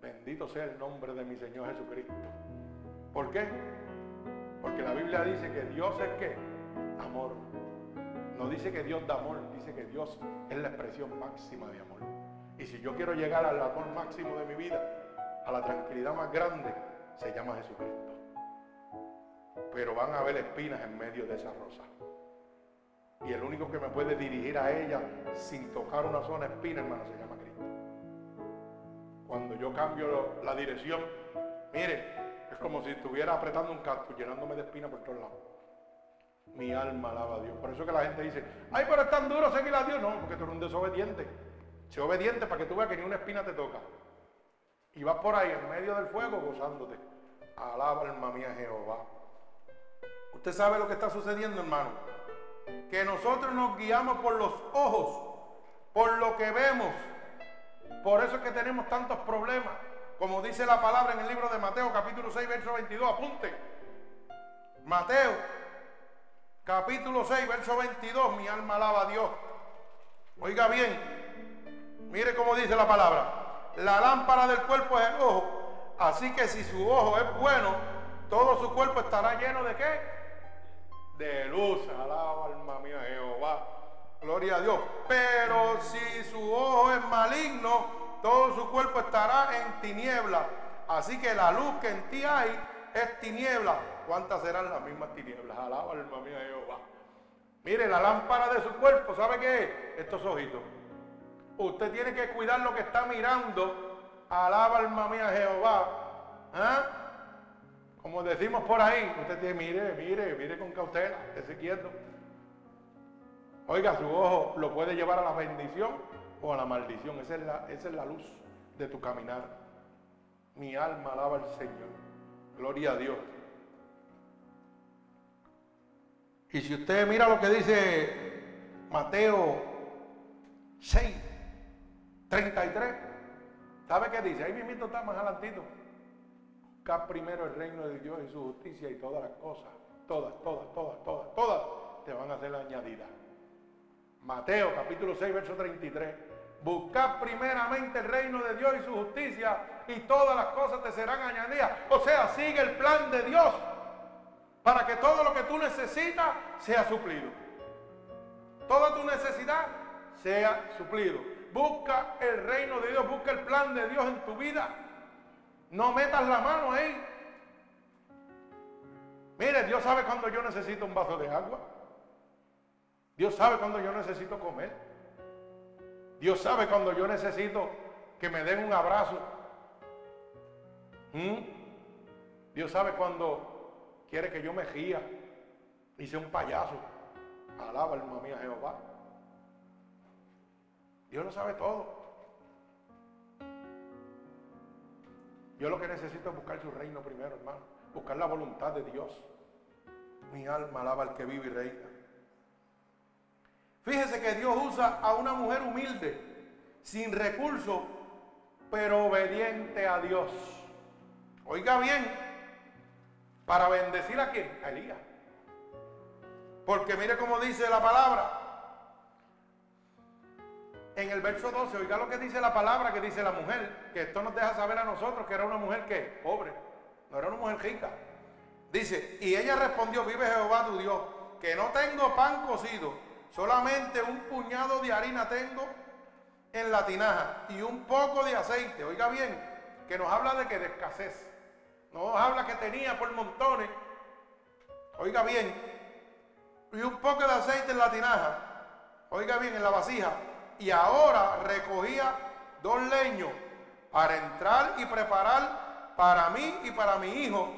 Bendito sea el nombre de mi Señor Jesucristo. ¿Por qué? Porque la Biblia dice que Dios es que amor. No dice que Dios da amor, dice que Dios es la expresión máxima de amor. Y si yo quiero llegar al amor máximo de mi vida, a la tranquilidad más grande, se llama Jesucristo. Pero van a haber espinas en medio de esa rosa. Y el único que me puede dirigir a ella sin tocar una zona espina, hermano, se llama Cristo. Cuando yo cambio la dirección, mire, es como si estuviera apretando un casco, llenándome de espinas por todos lados. Mi alma alaba a Dios. Por eso que la gente dice, ay, pero es tan duro seguir a Dios. No, porque tú eres un desobediente. Sé obediente para que tú veas que ni una espina te toca. Y vas por ahí en medio del fuego gozándote. Alaba alma mía Jehová. Usted sabe lo que está sucediendo, hermano. Que nosotros nos guiamos por los ojos, por lo que vemos. Por eso es que tenemos tantos problemas. Como dice la palabra en el libro de Mateo capítulo 6, verso 22. Apunte. Mateo, capítulo 6, verso 22, mi alma alaba a Dios. Oiga bien, mire cómo dice la palabra. La lámpara del cuerpo es el ojo, así que si su ojo es bueno, todo su cuerpo estará lleno de qué? De luz. Alaba alma mía Jehová. Gloria a Dios. Pero si su ojo es maligno, todo su cuerpo estará en tiniebla. Así que la luz que en ti hay es tiniebla. ¿Cuántas serán las mismas tinieblas? Alaba alma mía Jehová. Mire, la lámpara de su cuerpo, ¿sabe qué es? Estos ojitos. Usted tiene que cuidar lo que está mirando. Alaba alma mía Jehová. ¿Ah? Como decimos por ahí, usted tiene, mire, mire, mire con cautela, esté quieto. Oiga, su ojo lo puede llevar a la bendición o a la maldición. Esa es la, esa es la luz de tu caminar. Mi alma alaba al Señor. Gloria a Dios. Y si usted mira lo que dice Mateo 6, 33, ¿sabe qué dice? Ahí mismo está más adelantito. Buscar primero el reino de Dios y su justicia y todas las cosas, todas, todas, todas, todas, todas, te van a ser añadidas. Mateo capítulo 6, verso 33. Buscad primeramente el reino de Dios y su justicia y todas las cosas te serán añadidas. O sea, sigue el plan de Dios para que todo lo que tú necesitas sea suplido. Toda tu necesidad sea suplido. Busca el reino de Dios, busca el plan de Dios en tu vida. No metas la mano ahí. Mire, Dios sabe cuando yo necesito un vaso de agua. Dios sabe cuando yo necesito comer. Dios sabe cuando yo necesito que me den un abrazo. ¿Mm? Dios sabe cuando quiere que yo me ría y sea un payaso. Alaba alma mía Jehová. Dios lo sabe todo. Yo lo que necesito es buscar su reino primero, hermano. Buscar la voluntad de Dios. Mi alma alaba al que vive y reina. Fíjese que Dios usa a una mujer humilde, sin recursos, pero obediente a Dios. Oiga bien, para bendecir a quién? A Elías. Porque mire cómo dice la palabra. En el verso 12, oiga lo que dice la palabra que dice la mujer, que esto nos deja saber a nosotros que era una mujer que pobre, no era una mujer rica. Dice, y ella respondió, vive Jehová tu Dios, que no tengo pan cocido Solamente un puñado de harina tengo en la tinaja y un poco de aceite. Oiga bien, que nos habla de que de escasez. No nos habla que tenía por montones. Oiga bien, y un poco de aceite en la tinaja. Oiga bien, en la vasija. Y ahora recogía dos leños para entrar y preparar para mí y para mi hijo.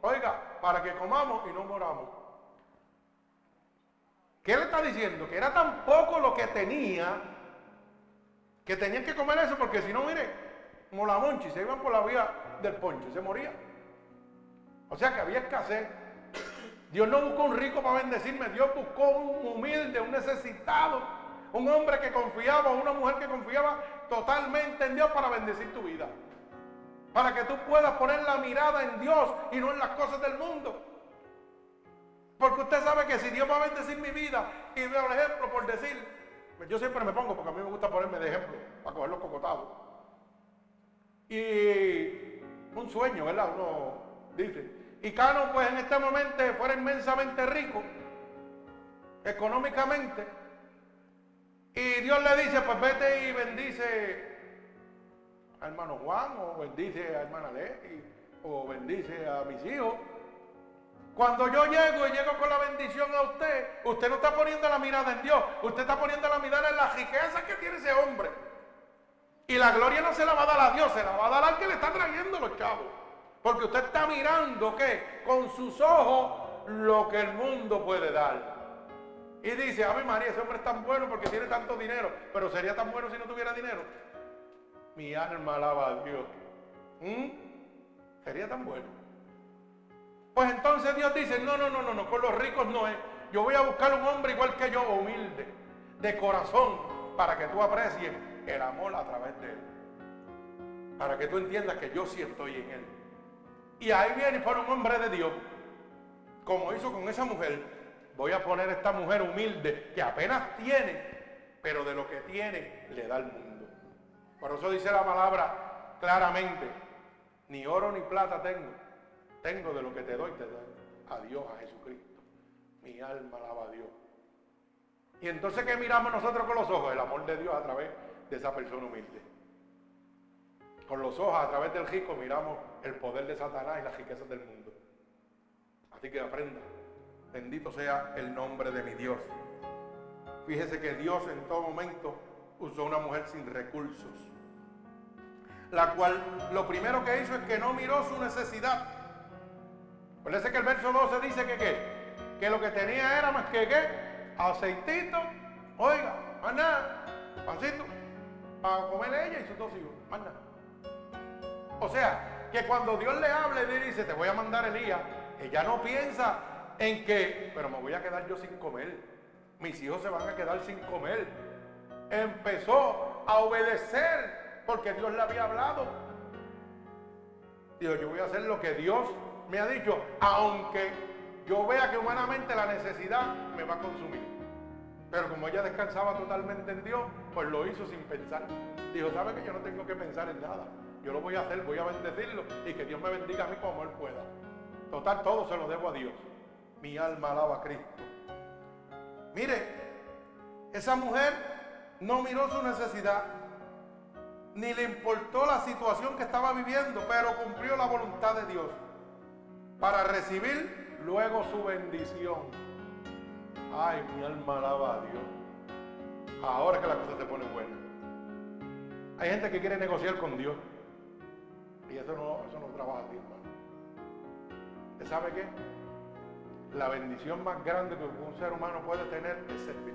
Oiga, para que comamos y no moramos. ¿Qué le está diciendo? Que era tan poco lo que tenía que tenían que comer eso porque si no, mire, molamonchi, se iban por la vía del poncho, se moría. O sea que había escasez. Dios no buscó un rico para bendecirme, Dios buscó un humilde, un necesitado, un hombre que confiaba, una mujer que confiaba totalmente en Dios para bendecir tu vida. Para que tú puedas poner la mirada en Dios y no en las cosas del mundo. Porque usted sabe que si Dios va a bendecir mi vida, y veo el ejemplo por decir, pues yo siempre me pongo, porque a mí me gusta ponerme de ejemplo, para coger los cocotados. Y un sueño, ¿verdad? Uno dice. Y Cano, pues en este momento fuera inmensamente rico, económicamente. Y Dios le dice, pues vete y bendice a hermano Juan, o bendice a hermana Leti, o bendice a mis hijos. Cuando yo llego y llego con la bendición a usted, usted no está poniendo la mirada en Dios, usted está poniendo la mirada en la riqueza que tiene ese hombre. Y la gloria no se la va a dar a Dios, se la va a dar al que le está trayendo los chavos. Porque usted está mirando que con sus ojos lo que el mundo puede dar. Y dice, Ave María, ese hombre es tan bueno porque tiene tanto dinero, pero sería tan bueno si no tuviera dinero. Mi alma alaba a Dios. ¿Mm? Sería tan bueno. Pues entonces Dios dice, no, no, no, no, no, con los ricos no es. Yo voy a buscar un hombre igual que yo, humilde, de corazón, para que tú aprecies el amor a través de él. Para que tú entiendas que yo sí estoy en él. Y ahí viene por un hombre de Dios. como hizo con esa mujer, voy a poner a esta mujer humilde que apenas tiene, pero de lo que tiene le da al mundo. Por eso dice la palabra claramente, ni oro ni plata tengo, tengo de lo que te doy, te doy a Dios, a Jesucristo. Mi alma alaba a Dios. Y entonces, ¿qué miramos nosotros con los ojos? El amor de Dios a través de esa persona humilde. Con los ojos, a través del rico, miramos el poder de Satanás y las riquezas del mundo. Así que aprenda. Bendito sea el nombre de mi Dios. Fíjese que Dios en todo momento usó una mujer sin recursos. La cual lo primero que hizo es que no miró su necesidad. Parece que el verso 12 dice que qué? Que lo que tenía era más que qué? aceitito, oiga, más nada, pancito, para comer ella y sus dos hijos, más nada. O sea, que cuando Dios le habla y le dice, te voy a mandar Elías, ella no piensa en que, pero me voy a quedar yo sin comer, mis hijos se van a quedar sin comer. Empezó a obedecer porque Dios le había hablado. Dijo, yo voy a hacer lo que Dios me ha dicho, aunque yo vea que humanamente la necesidad me va a consumir. Pero como ella descansaba totalmente en Dios, pues lo hizo sin pensar. Dijo, ¿sabe que yo no tengo que pensar en nada? Yo lo voy a hacer, voy a bendecirlo y que Dios me bendiga a mí como Él pueda. Total, todo se lo debo a Dios. Mi alma alaba a Cristo. Mire, esa mujer no miró su necesidad, ni le importó la situación que estaba viviendo, pero cumplió la voluntad de Dios para recibir luego su bendición. Ay, mi alma alaba a Dios. Ahora es que la cosa se pone buena. Hay gente que quiere negociar con Dios. Y eso no, eso no trabaja así, hermano. ¿Usted sabe qué? La bendición más grande que un ser humano puede tener es servir.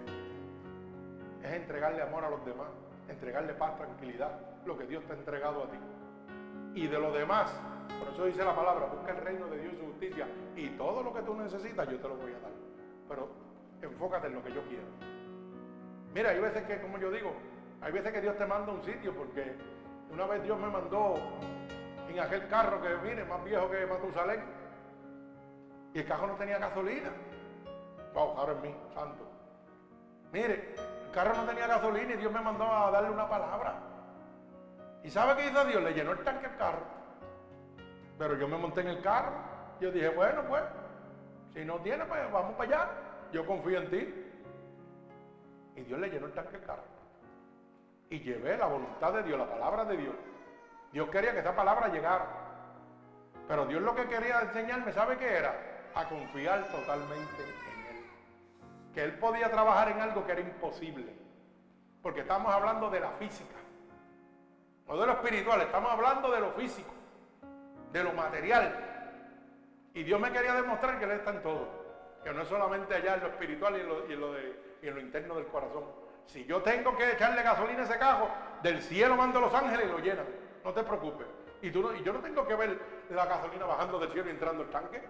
Es entregarle amor a los demás, entregarle paz, tranquilidad, lo que Dios te ha entregado a ti. Y de lo demás, por eso dice la palabra, busca el reino de Dios y su justicia y todo lo que tú necesitas yo te lo voy a dar. Pero enfócate en lo que yo quiero. Mira, hay veces que, como yo digo, hay veces que Dios te manda un sitio porque una vez Dios me mandó en aquel carro que viene más viejo que Matusalén y el carro no tenía gasolina. Wow, ahora en mí, santo. Mire, el carro no tenía gasolina y Dios me mandó a darle una palabra. ¿Y sabe qué hizo Dios? Le llenó el tanque al carro. Pero yo me monté en el carro. Yo dije, bueno, pues, si no tiene, pues vamos para allá. Yo confío en ti. Y Dios le llenó el tanque al carro. Y llevé la voluntad de Dios, la palabra de Dios. Dios quería que esa palabra llegara. Pero Dios lo que quería enseñarme, ¿sabe qué era? A confiar totalmente en Él. Que Él podía trabajar en algo que era imposible. Porque estamos hablando de la física. No de lo espiritual, estamos hablando de lo físico de lo material. Y Dios me quería demostrar que Él está en todo. Que no es solamente allá en lo espiritual y en lo, y en lo, interno del corazón. Si yo tengo que echarle gasolina a ese cajo, del cielo mando los ángeles y lo llenan. No te preocupes. Y, tú no, y yo no tengo que ver la gasolina bajando del cielo y entrando el tanque.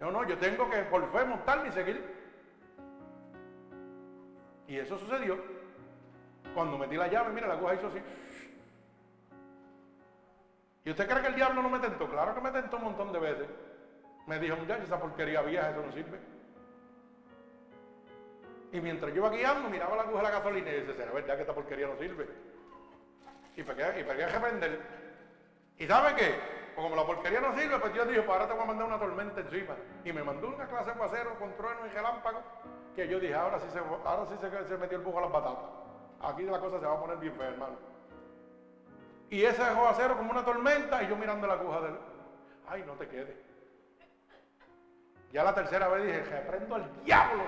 No, no, yo tengo que por fe montarme y seguir. Y eso sucedió. Cuando metí la llave, mira, la aguja hizo así. ¿Y usted cree que el diablo no me tentó? Claro que me tentó un montón de veces. Me dijo, muchacho, esa porquería vieja, eso no sirve. Y mientras yo iba guiando, miraba la aguja de la gasolina y dice, ¿será verdad que esta porquería no sirve? Y pegué, y a arrepender. ¿Y sabe qué? Pues como la porquería no sirve, pues Dios dijo, pues ahora te voy a mandar una tormenta encima. Y me mandó una clase de aguacero con trueno y relámpago, que yo dije, ahora sí se, ahora sí se metió el bujo a las patatas. Aquí la cosa se va a poner bien fea, hermano. Y ese aguacero como una tormenta y yo mirando la aguja del... Ay, no te quedes. Ya la tercera vez dije, reprendo al diablo.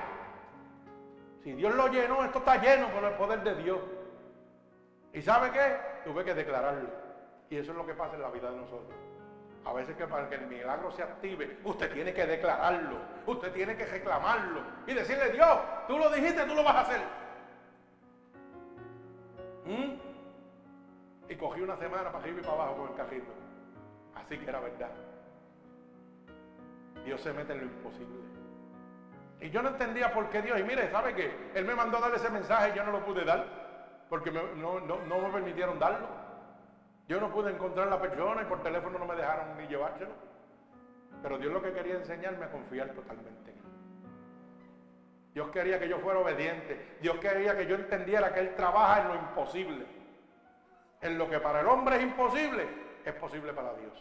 Si Dios lo llenó, esto está lleno por el poder de Dios. ¿Y sabe qué? Tuve que declararlo. Y eso es lo que pasa en la vida de nosotros. A veces que para que el milagro se active, usted tiene que declararlo, usted tiene que reclamarlo y decirle, Dios, tú lo dijiste, tú lo vas a hacer. ¿Mm? Y cogí una semana para arriba y para abajo con el cajito. Así que era verdad. Dios se mete en lo imposible. Y yo no entendía por qué Dios. Y mire, ¿sabe qué? Él me mandó a dar ese mensaje y yo no lo pude dar. Porque no, me permitieron darlo. Yo no pude encontrar la persona y por teléfono no me dejaron ni llevárselo. Pero Dios lo que quería enseñarme a confiar totalmente en Él. Dios quería que yo fuera obediente. Dios quería que yo entendiera que Él trabaja en lo imposible. En lo que para el hombre es imposible, es posible para Dios.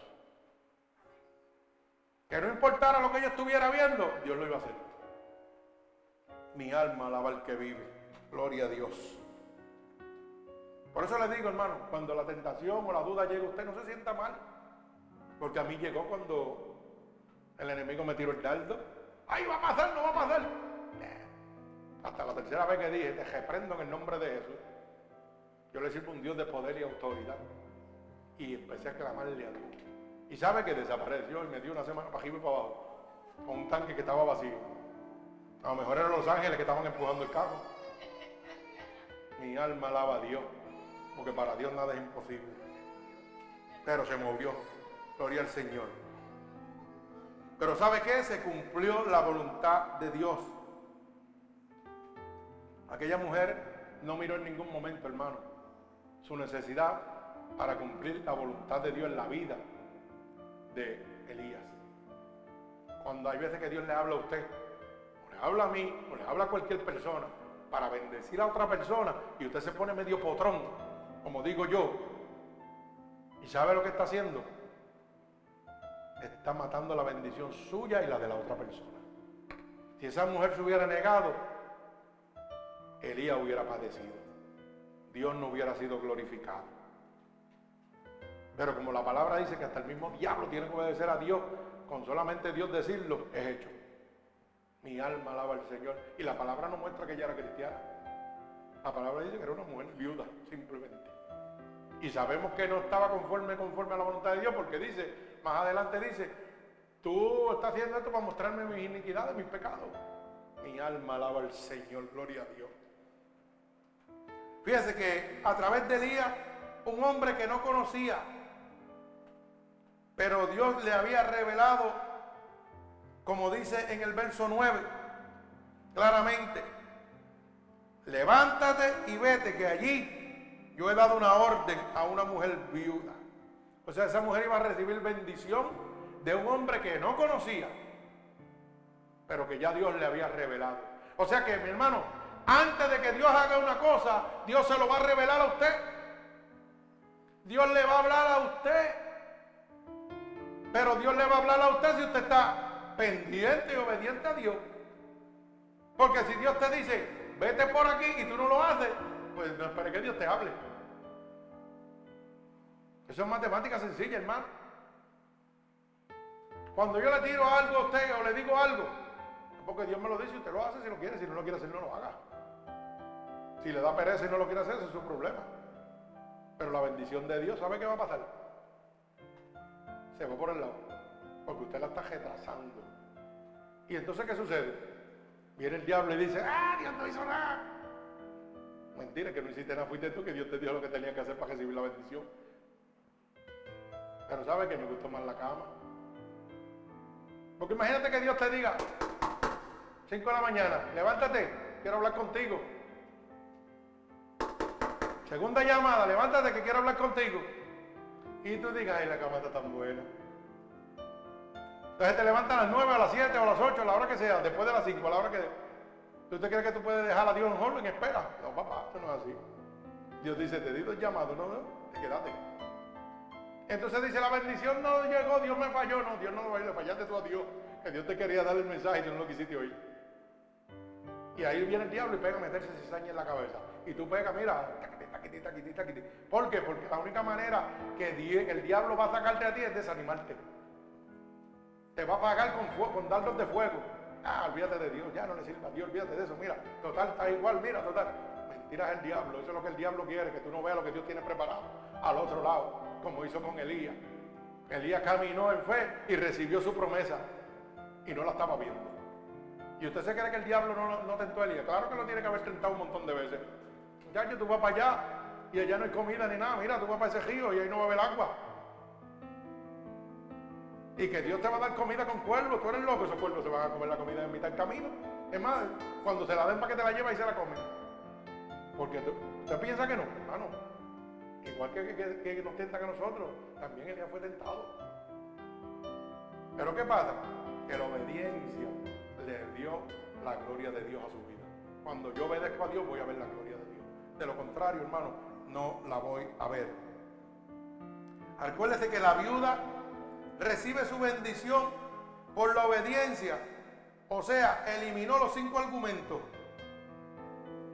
Que no importara lo que yo estuviera viendo, Dios lo iba a hacer. Mi alma alaba al que vive. Gloria a Dios. Por eso les digo, hermano, cuando la tentación o la duda llega usted, no se sienta mal. Porque a mí llegó cuando el enemigo me tiró el dardo. ¡Ay, va a pasar, no va a pasar! Hasta la tercera vez que dije, te reprendo en el nombre de Jesús. Yo le sirvo un Dios de poder y autoridad. Y empecé a clamarle a Dios. Y sabe que desapareció y me dio una semana para arriba y para abajo. Con un tanque que estaba vacío. A lo mejor eran los ángeles que estaban empujando el carro. Mi alma alaba a Dios. Porque para Dios nada es imposible. Pero se movió. Gloria al Señor. Pero ¿sabe qué? Se cumplió la voluntad de Dios. Aquella mujer no miró en ningún momento, hermano, su necesidad para cumplir la voluntad de Dios en la vida de Elías. Cuando hay veces que Dios le habla a usted, o le habla a mí, o le habla a cualquier persona, para bendecir a otra persona, y usted se pone medio potrón, como digo yo, y sabe lo que está haciendo, está matando la bendición suya y la de la otra persona. Si esa mujer se hubiera negado, Elías hubiera padecido. Dios no hubiera sido glorificado. Pero como la palabra dice que hasta el mismo diablo tiene que obedecer a Dios, con solamente Dios decirlo, es hecho. Mi alma alaba al Señor. Y la palabra no muestra que ella era cristiana. La palabra dice que era una mujer viuda, simplemente. Y sabemos que no estaba conforme, conforme a la voluntad de Dios, porque dice, más adelante dice, tú estás haciendo esto para mostrarme mis iniquidades, mis pecados. Mi alma alaba al Señor, gloria a Dios. Fíjese que a través de Elías, un hombre que no conocía pero Dios le había revelado, como dice en el verso 9, claramente, levántate y vete, que allí yo he dado una orden a una mujer viuda. O sea, esa mujer iba a recibir bendición de un hombre que no conocía, pero que ya Dios le había revelado. O sea que, mi hermano, antes de que Dios haga una cosa, Dios se lo va a revelar a usted. Dios le va a hablar a usted pero Dios le va a hablar a usted si usted está pendiente y obediente a Dios. Porque si Dios te dice, vete por aquí y tú no lo haces, pues no espere que Dios te hable. Eso es matemática sencilla, hermano. Cuando yo le tiro algo a usted o le digo algo, porque Dios me lo dice, usted lo hace si lo quiere, si no lo quiere hacer, no lo haga. Si le da pereza y no lo quiere hacer, ese es su problema. Pero la bendición de Dios, ¿sabe qué va a pasar? se va por el lado, porque usted la está retrasando. ¿Y entonces qué sucede? Viene el diablo y dice, ¡ah, Dios no hizo nada! Mentira, que no hiciste nada, fuiste tú, que Dios te dijo lo que tenía que hacer para recibir la bendición. Pero ¿sabe que me gustó más la cama? Porque imagínate que Dios te diga, 5 de la mañana, levántate, quiero hablar contigo. Segunda llamada, levántate que quiero hablar contigo. Y tú digas, ay, la cama está tan buena. Entonces te levantan a las 9, a las 7, a las 8, a la hora que sea, después de las 5, a la hora que... ¿Tú te crees que tú puedes dejar a Dios en hold en espera? No, papá, esto no es así. Dios dice, te digo el llamado, no, no, te quédate. Entonces dice, la bendición no llegó, Dios me falló. No, Dios no lo le fallaste tú a Dios. Que Dios te quería dar el mensaje y tú no lo quisiste oír. Y ahí viene el diablo y pega a meterse cizaña en la cabeza. Y tú pegas, mira, ¿Por qué? Porque la única manera que el diablo va a sacarte a ti es desanimarte. Te va a pagar con, dardos de fuego. Ah, olvídate de Dios, ya no le sirva a Dios, olvídate de eso. Mira, total, está igual, mira, total. Mentira es el diablo, eso es lo que el diablo quiere, que tú no veas lo que Dios tiene preparado al otro lado, como hizo con Elías. Elías caminó en fe y recibió su promesa y no la estaba viendo. ¿Y usted se cree que el diablo no, no tentó a Elías? Claro que lo tiene que haber tentado un montón de veces. Ya tú vas para allá y allá no hay comida ni nada. Mira, tú vas para ese río y ahí no va a haber agua. Y que Dios te va a dar comida con cuervos. Tú eres loco, esos cuervos se van a comer la comida en mitad del camino. Es más, cuando se la den para que te la lleva y se la comen. Porque tú, usted piensa que no, hermano. Igual que, que, que nos tienta que nosotros, también Elías fue tentado. Pero ¿qué pasa? Que la obediencia le dio la gloria de Dios a su vida. Cuando yo obedezco a Dios voy a ver la gloria de lo contrario, hermano, no la voy a ver. Acuérdese que la viuda recibe su bendición por la obediencia. O sea, eliminó los cinco argumentos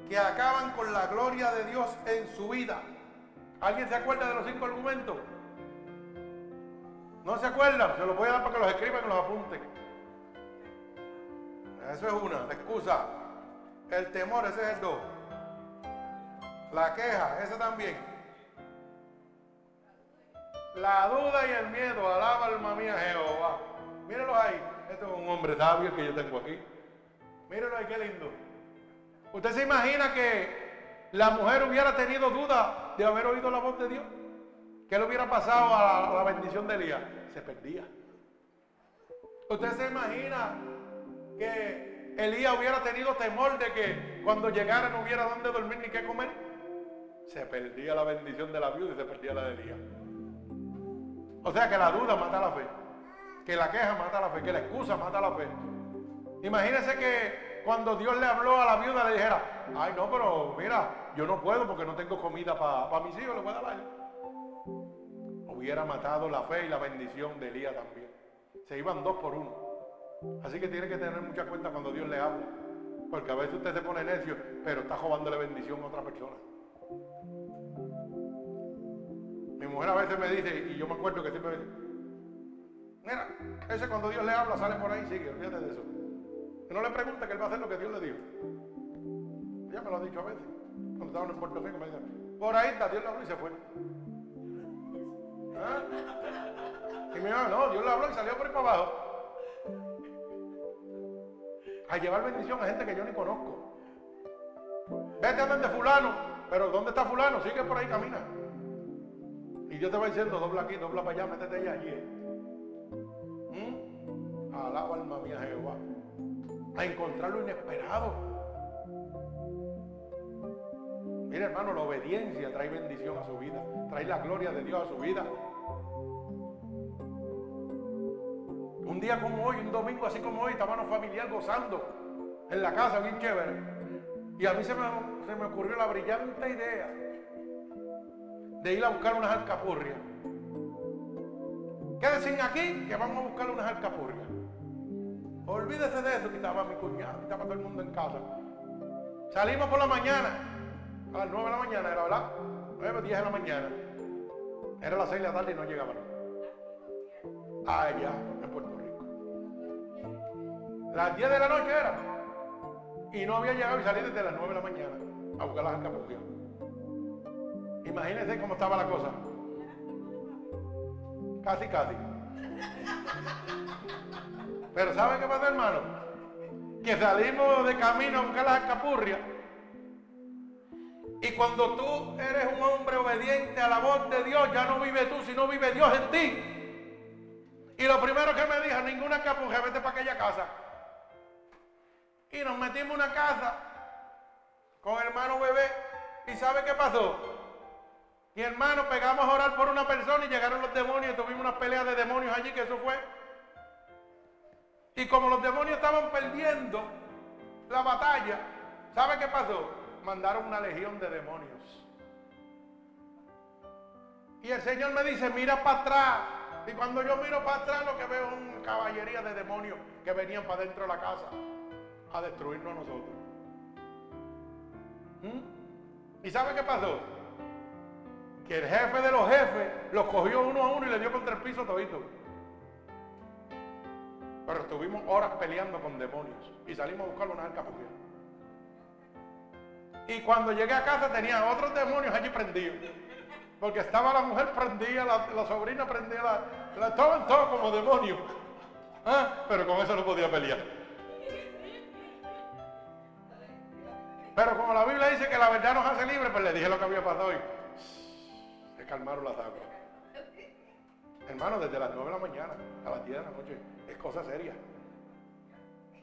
que acaban con la gloria de Dios en su vida. ¿Alguien se acuerda de los cinco argumentos? ¿No se acuerdan? Se los voy a dar para que los escriban y los apunten. Eso es una, la excusa. El temor, ese es el dos. La queja, ese también. La duda y el miedo, alaba alma mía Jehová. Mírenlo ahí. Este es un hombre sabio que yo tengo aquí. Mírenlo ahí, qué lindo. ¿Usted se imagina que la mujer hubiera tenido duda de haber oído la voz de Dios? ¿Qué le hubiera pasado a la, bendición de Elías? Se perdía. ¿Usted se imagina que Elías hubiera tenido temor de que cuando llegara no hubiera dónde dormir ni qué comer? Se perdía la bendición de la viuda y se perdía la de Elías. O sea que la duda mata la fe, que la queja mata la fe, que la excusa mata la fe. Imagínese que cuando Dios le habló a la viuda le dijera, ay no, pero mira, yo no puedo porque no tengo comida para mis hijos, le voy a dar hubiera matado la fe y la bendición de Elías también. Se iban dos por uno. Así que tiene que tener mucha cuenta cuando Dios le habla. Porque a veces usted se pone necio, pero está la bendición a otra persona. Mi mujer a veces me dice, y yo me acuerdo que siempre me dice, mira, ese cuando Dios le habla sale por ahí, sigue, olvídate de eso. Que no le pregunte que él va a hacer lo que Dios le dijo. Ella me lo ha dicho a veces. Cuando estaban en Puerto Rico me dice, por ahí está, Dios le habló y se fue. ¿Ah? Y me dijo, no, Dios le habló y salió por ahí para abajo. A llevar bendición a gente que yo ni conozco. Vete a donde fulano, pero ¿dónde está fulano? Sigue por ahí, camina. Y yo te voy diciendo, dobla aquí, dobla para allá, métete allá allí. ¿Mm? Alaba alma mía Jehová. A encontrar lo inesperado. Mire hermano, la obediencia trae bendición a su vida, trae la gloria de Dios a su vida. Un día como hoy, un domingo así como hoy, estábamos familiar gozando en la casa, bien chévere. Y a mí se me, se me ocurrió la brillante idea de ir a buscar unas alcapurrias. Quédense aquí que vamos a buscar unas alcapurrias. Olvídese de eso, que estaba mi cuñado, que estaba todo el mundo en casa. Salimos por la mañana, a las 9 de la mañana, era verdad, 9, 10 de la mañana. Era las 6 de la tarde y no llegaban. Allá, en Puerto las 10 de la noche era. Y no había llegado y salí desde las 9 de la mañana a buscar las alcapurrias. Imagínense cómo estaba la cosa. Casi, casi. Pero ¿saben qué pasa, hermano? Que salimos de camino a buscar las alcapurrias. Y cuando tú eres un hombre obediente a la voz de Dios, ya no vive tú, sino vive Dios en ti. Y lo primero que me dijo, ninguna alcapurria, vete para aquella casa. Y nos metimos en una casa con hermano bebé. ¿Y sabe qué pasó? Y hermano, pegamos a orar por una persona y llegaron los demonios y tuvimos una pelea de demonios allí, que eso fue. Y como los demonios estaban perdiendo la batalla, ¿sabe qué pasó? Mandaron una legión de demonios. Y el Señor me dice, mira para atrás. Y cuando yo miro para atrás, lo que veo es una caballería de demonios que venían para dentro de la casa a destruirnos a nosotros. ¿Mm? ¿Y sabe qué pasó? Que el jefe de los jefes los cogió uno a uno y le dio contra el piso todito. Pero estuvimos horas peleando con demonios y salimos a buscar una arca Y cuando llegué a casa tenía otros demonios allí prendidos. Porque estaba la mujer prendida, la, sobrina prendida, la, la, estaban todos como demonios. ¿Ah? Pero con eso no podía pelear. Pero como la Biblia dice que la verdad nos hace libres, pues le dije lo que había pasado y se calmaron las aguas. Hermano, desde las 9 de la mañana a las 10 de la noche es cosa seria.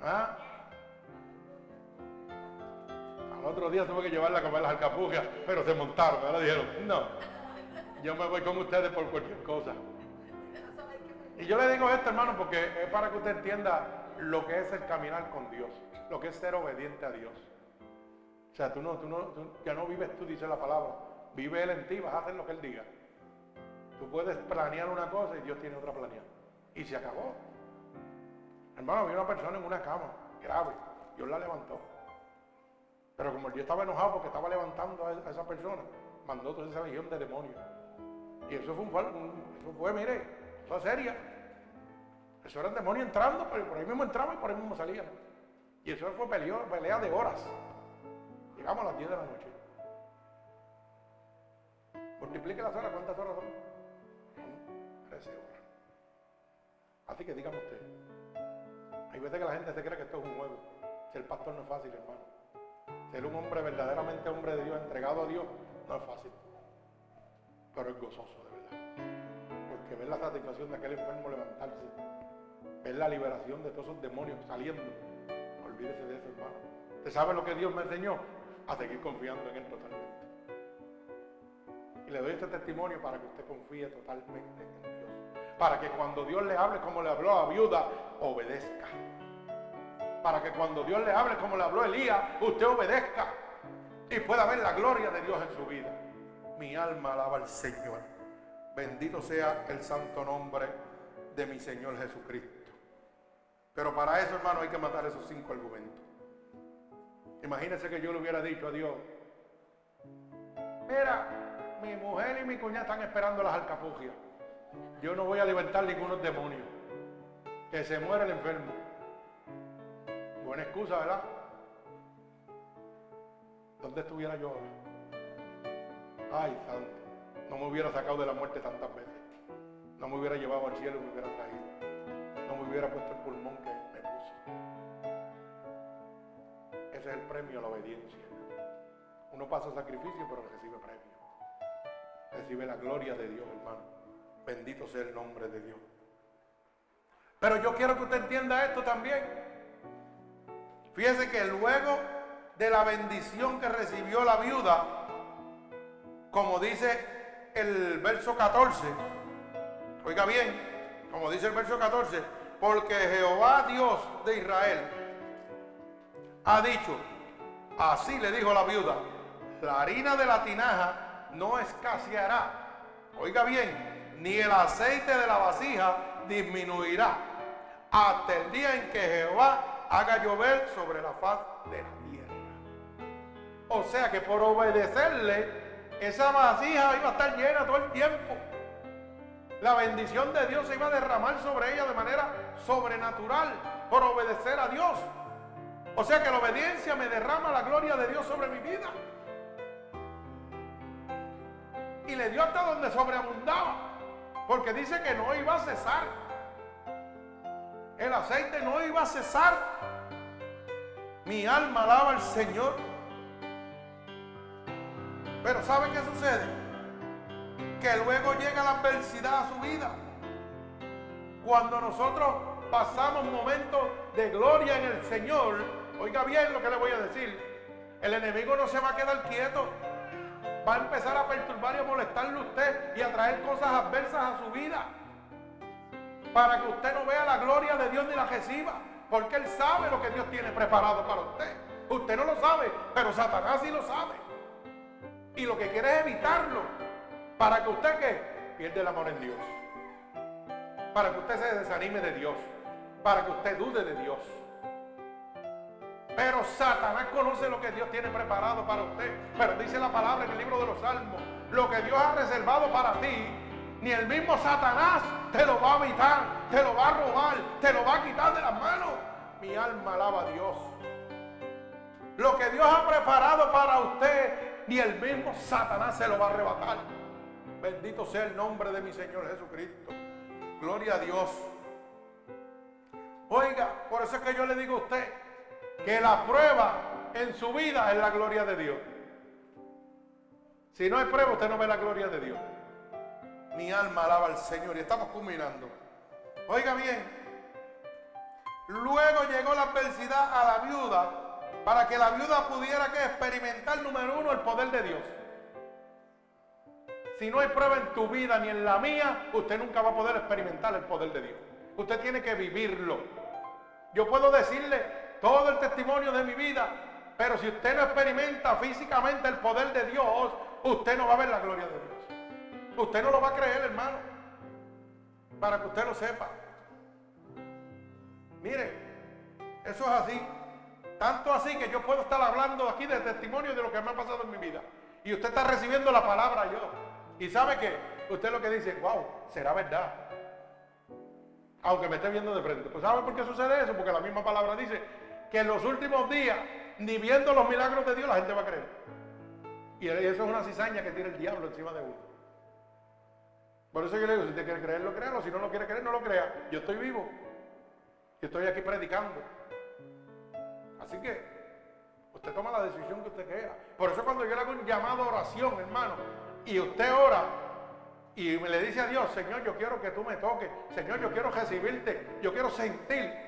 ¿Ah? Al otro día tuve que llevarla a comer las alcapujas, pero se montaron. Ahora dijeron, no, yo me voy con ustedes por cualquier cosa. Y yo le digo esto, hermano, porque es para que usted entienda lo que es el caminar con Dios, lo que es ser obediente a Dios. O sea, tú no, tú no, ya no vives tú, dice la palabra. Vive Él en ti, vas a hacer lo que Él diga. Tú puedes planear una cosa y Dios tiene otra planeada. Y se acabó. Hermano, había una persona en una cama, grave. Dios la levantó. Pero como Dios estaba enojado porque estaba levantando a esa persona, mandó toda esa legión de demonios. Y eso fue un, eso fue, mire, eso seria. Eso era el demonio entrando, pero por ahí mismo entraba y por ahí mismo salía. Y eso fue pelea de horas. Llegamos a las 10 de la noche. Multiplique las horas, ¿cuántas horas son? 13 horas. Así que dígame usted. Hay veces que la gente se cree que esto es un juego. Ser pastor no es fácil, hermano. Ser un hombre verdaderamente hombre de Dios, entregado a Dios, no es fácil. Pero es gozoso, de verdad. Porque ver la satisfacción de aquel enfermo levantarse, ver la liberación de todos esos demonios saliendo, olvídese de eso, hermano. ¿Usted sabe lo que Dios me enseñó? A seguir confiando en Él totalmente. Y le doy este testimonio para que usted confíe totalmente en Dios. Para que cuando Dios le hable como le habló a viuda, obedezca. Para que cuando Dios le hable como le habló a Elías, usted obedezca. Y pueda ver la gloria de Dios en su vida. Mi alma alaba al Señor. Bendito sea el santo nombre de mi Señor Jesucristo. Pero para eso, hermano, hay que matar esos cinco argumentos. Imagínense que yo le hubiera dicho a Dios, mira, mi mujer y mi cuñada están esperando las alcapugias. Yo no voy a libertar ninguno demonios. Que se muera el enfermo. Buena excusa, ¿verdad? ¿Dónde estuviera yo ahora? Ay, santo. No me hubiera sacado de la muerte tantas veces. No me hubiera llevado al cielo y me hubiera traído. No me hubiera puesto el pulmón que Ese es el premio a la obediencia. Uno pasa sacrificio, pero recibe premio. Recibe la gloria de Dios, hermano. Bendito sea el nombre de Dios. Pero yo quiero que usted entienda esto también. Fíjese que luego de la bendición que recibió la viuda, como dice el verso 14, oiga bien, como dice el verso 14, porque Jehová Dios de Israel ha dicho, así le dijo la viuda, la harina de la tinaja no escaseará. Oiga bien, ni el aceite de la vasija disminuirá hasta el día en que Jehová haga llover sobre la faz de la tierra. O sea que por obedecerle, esa vasija iba a estar llena todo el tiempo. La bendición de Dios se iba a derramar sobre ella de manera sobrenatural por obedecer a Dios. O sea que la obediencia me derrama la gloria de Dios sobre mi vida y le dio hasta donde sobreabundaba. Porque dice que no iba a cesar. El aceite no iba a cesar. Mi alma alaba al Señor. Pero ¿sabe qué sucede? Que luego llega la adversidad a su vida. Cuando nosotros pasamos momentos de gloria en el Señor, oiga bien lo que le voy a decir, el enemigo no se va a quedar quieto va a empezar a perturbar y a molestarle a usted y a traer cosas adversas a su vida. Para que usted no vea la gloria de Dios ni la reciba. Porque Él sabe lo que Dios tiene preparado para usted. Usted no lo sabe, pero Satanás sí lo sabe. Y lo que quiere es evitarlo. Para que usted que pierde el amor en Dios. Para que usted se desanime de Dios. Para que usted dude de Dios pero Satanás conoce lo que Dios tiene preparado para usted. Pero dice la palabra en el libro de los Salmos, lo que Dios ha reservado para ti, ni el mismo Satanás te lo va a evitar, te lo va a robar, te lo va a quitar de las manos. Mi alma alaba a Dios. Lo que Dios ha preparado para usted, ni el mismo Satanás se lo va a arrebatar. Bendito sea el nombre de mi Señor Jesucristo. Gloria a Dios. Oiga, por eso es que yo le digo a usted, que la prueba en su vida es la gloria de Dios. Si no hay prueba, usted no ve la gloria de Dios. Mi alma alaba al Señor y estamos culminando. Oiga bien, luego llegó la adversidad a la viuda para que la viuda pudiera experimentar, número uno, el poder de Dios. Si no hay prueba en tu vida ni en la mía, usted nunca va a poder experimentar el poder de Dios. Usted tiene que vivirlo. Yo puedo decirle todo el testimonio de mi vida, pero si usted no experimenta físicamente el poder de Dios, usted no va a ver la gloria de Dios. Usted no lo va a creer, hermano. Para que usted lo sepa. Mire, eso es así. Tanto así que yo puedo estar hablando aquí de testimonio de lo que me ha pasado en mi vida. Y usted está recibiendo la palabra yo. Y sabe que usted lo que dice, wow, será verdad. Aunque me esté viendo de frente. Pues ¿sabe por qué sucede eso? Porque la misma palabra dice que en los últimos días, ni viendo los milagros de Dios, la gente va a creer. Y eso es una cizaña que tiene el diablo encima de uno. Por eso yo le digo, si usted quiere creerlo, créalo. Si no lo quiere creer, no lo crea. Yo estoy vivo. Y estoy aquí predicando. Así que usted toma la decisión que usted quiera. Por eso cuando yo le hago un llamado a oración, hermano, y usted ora y me le dice a Dios, Señor, yo quiero que tú me toques. Señor, yo quiero recibirte. Yo quiero sentir.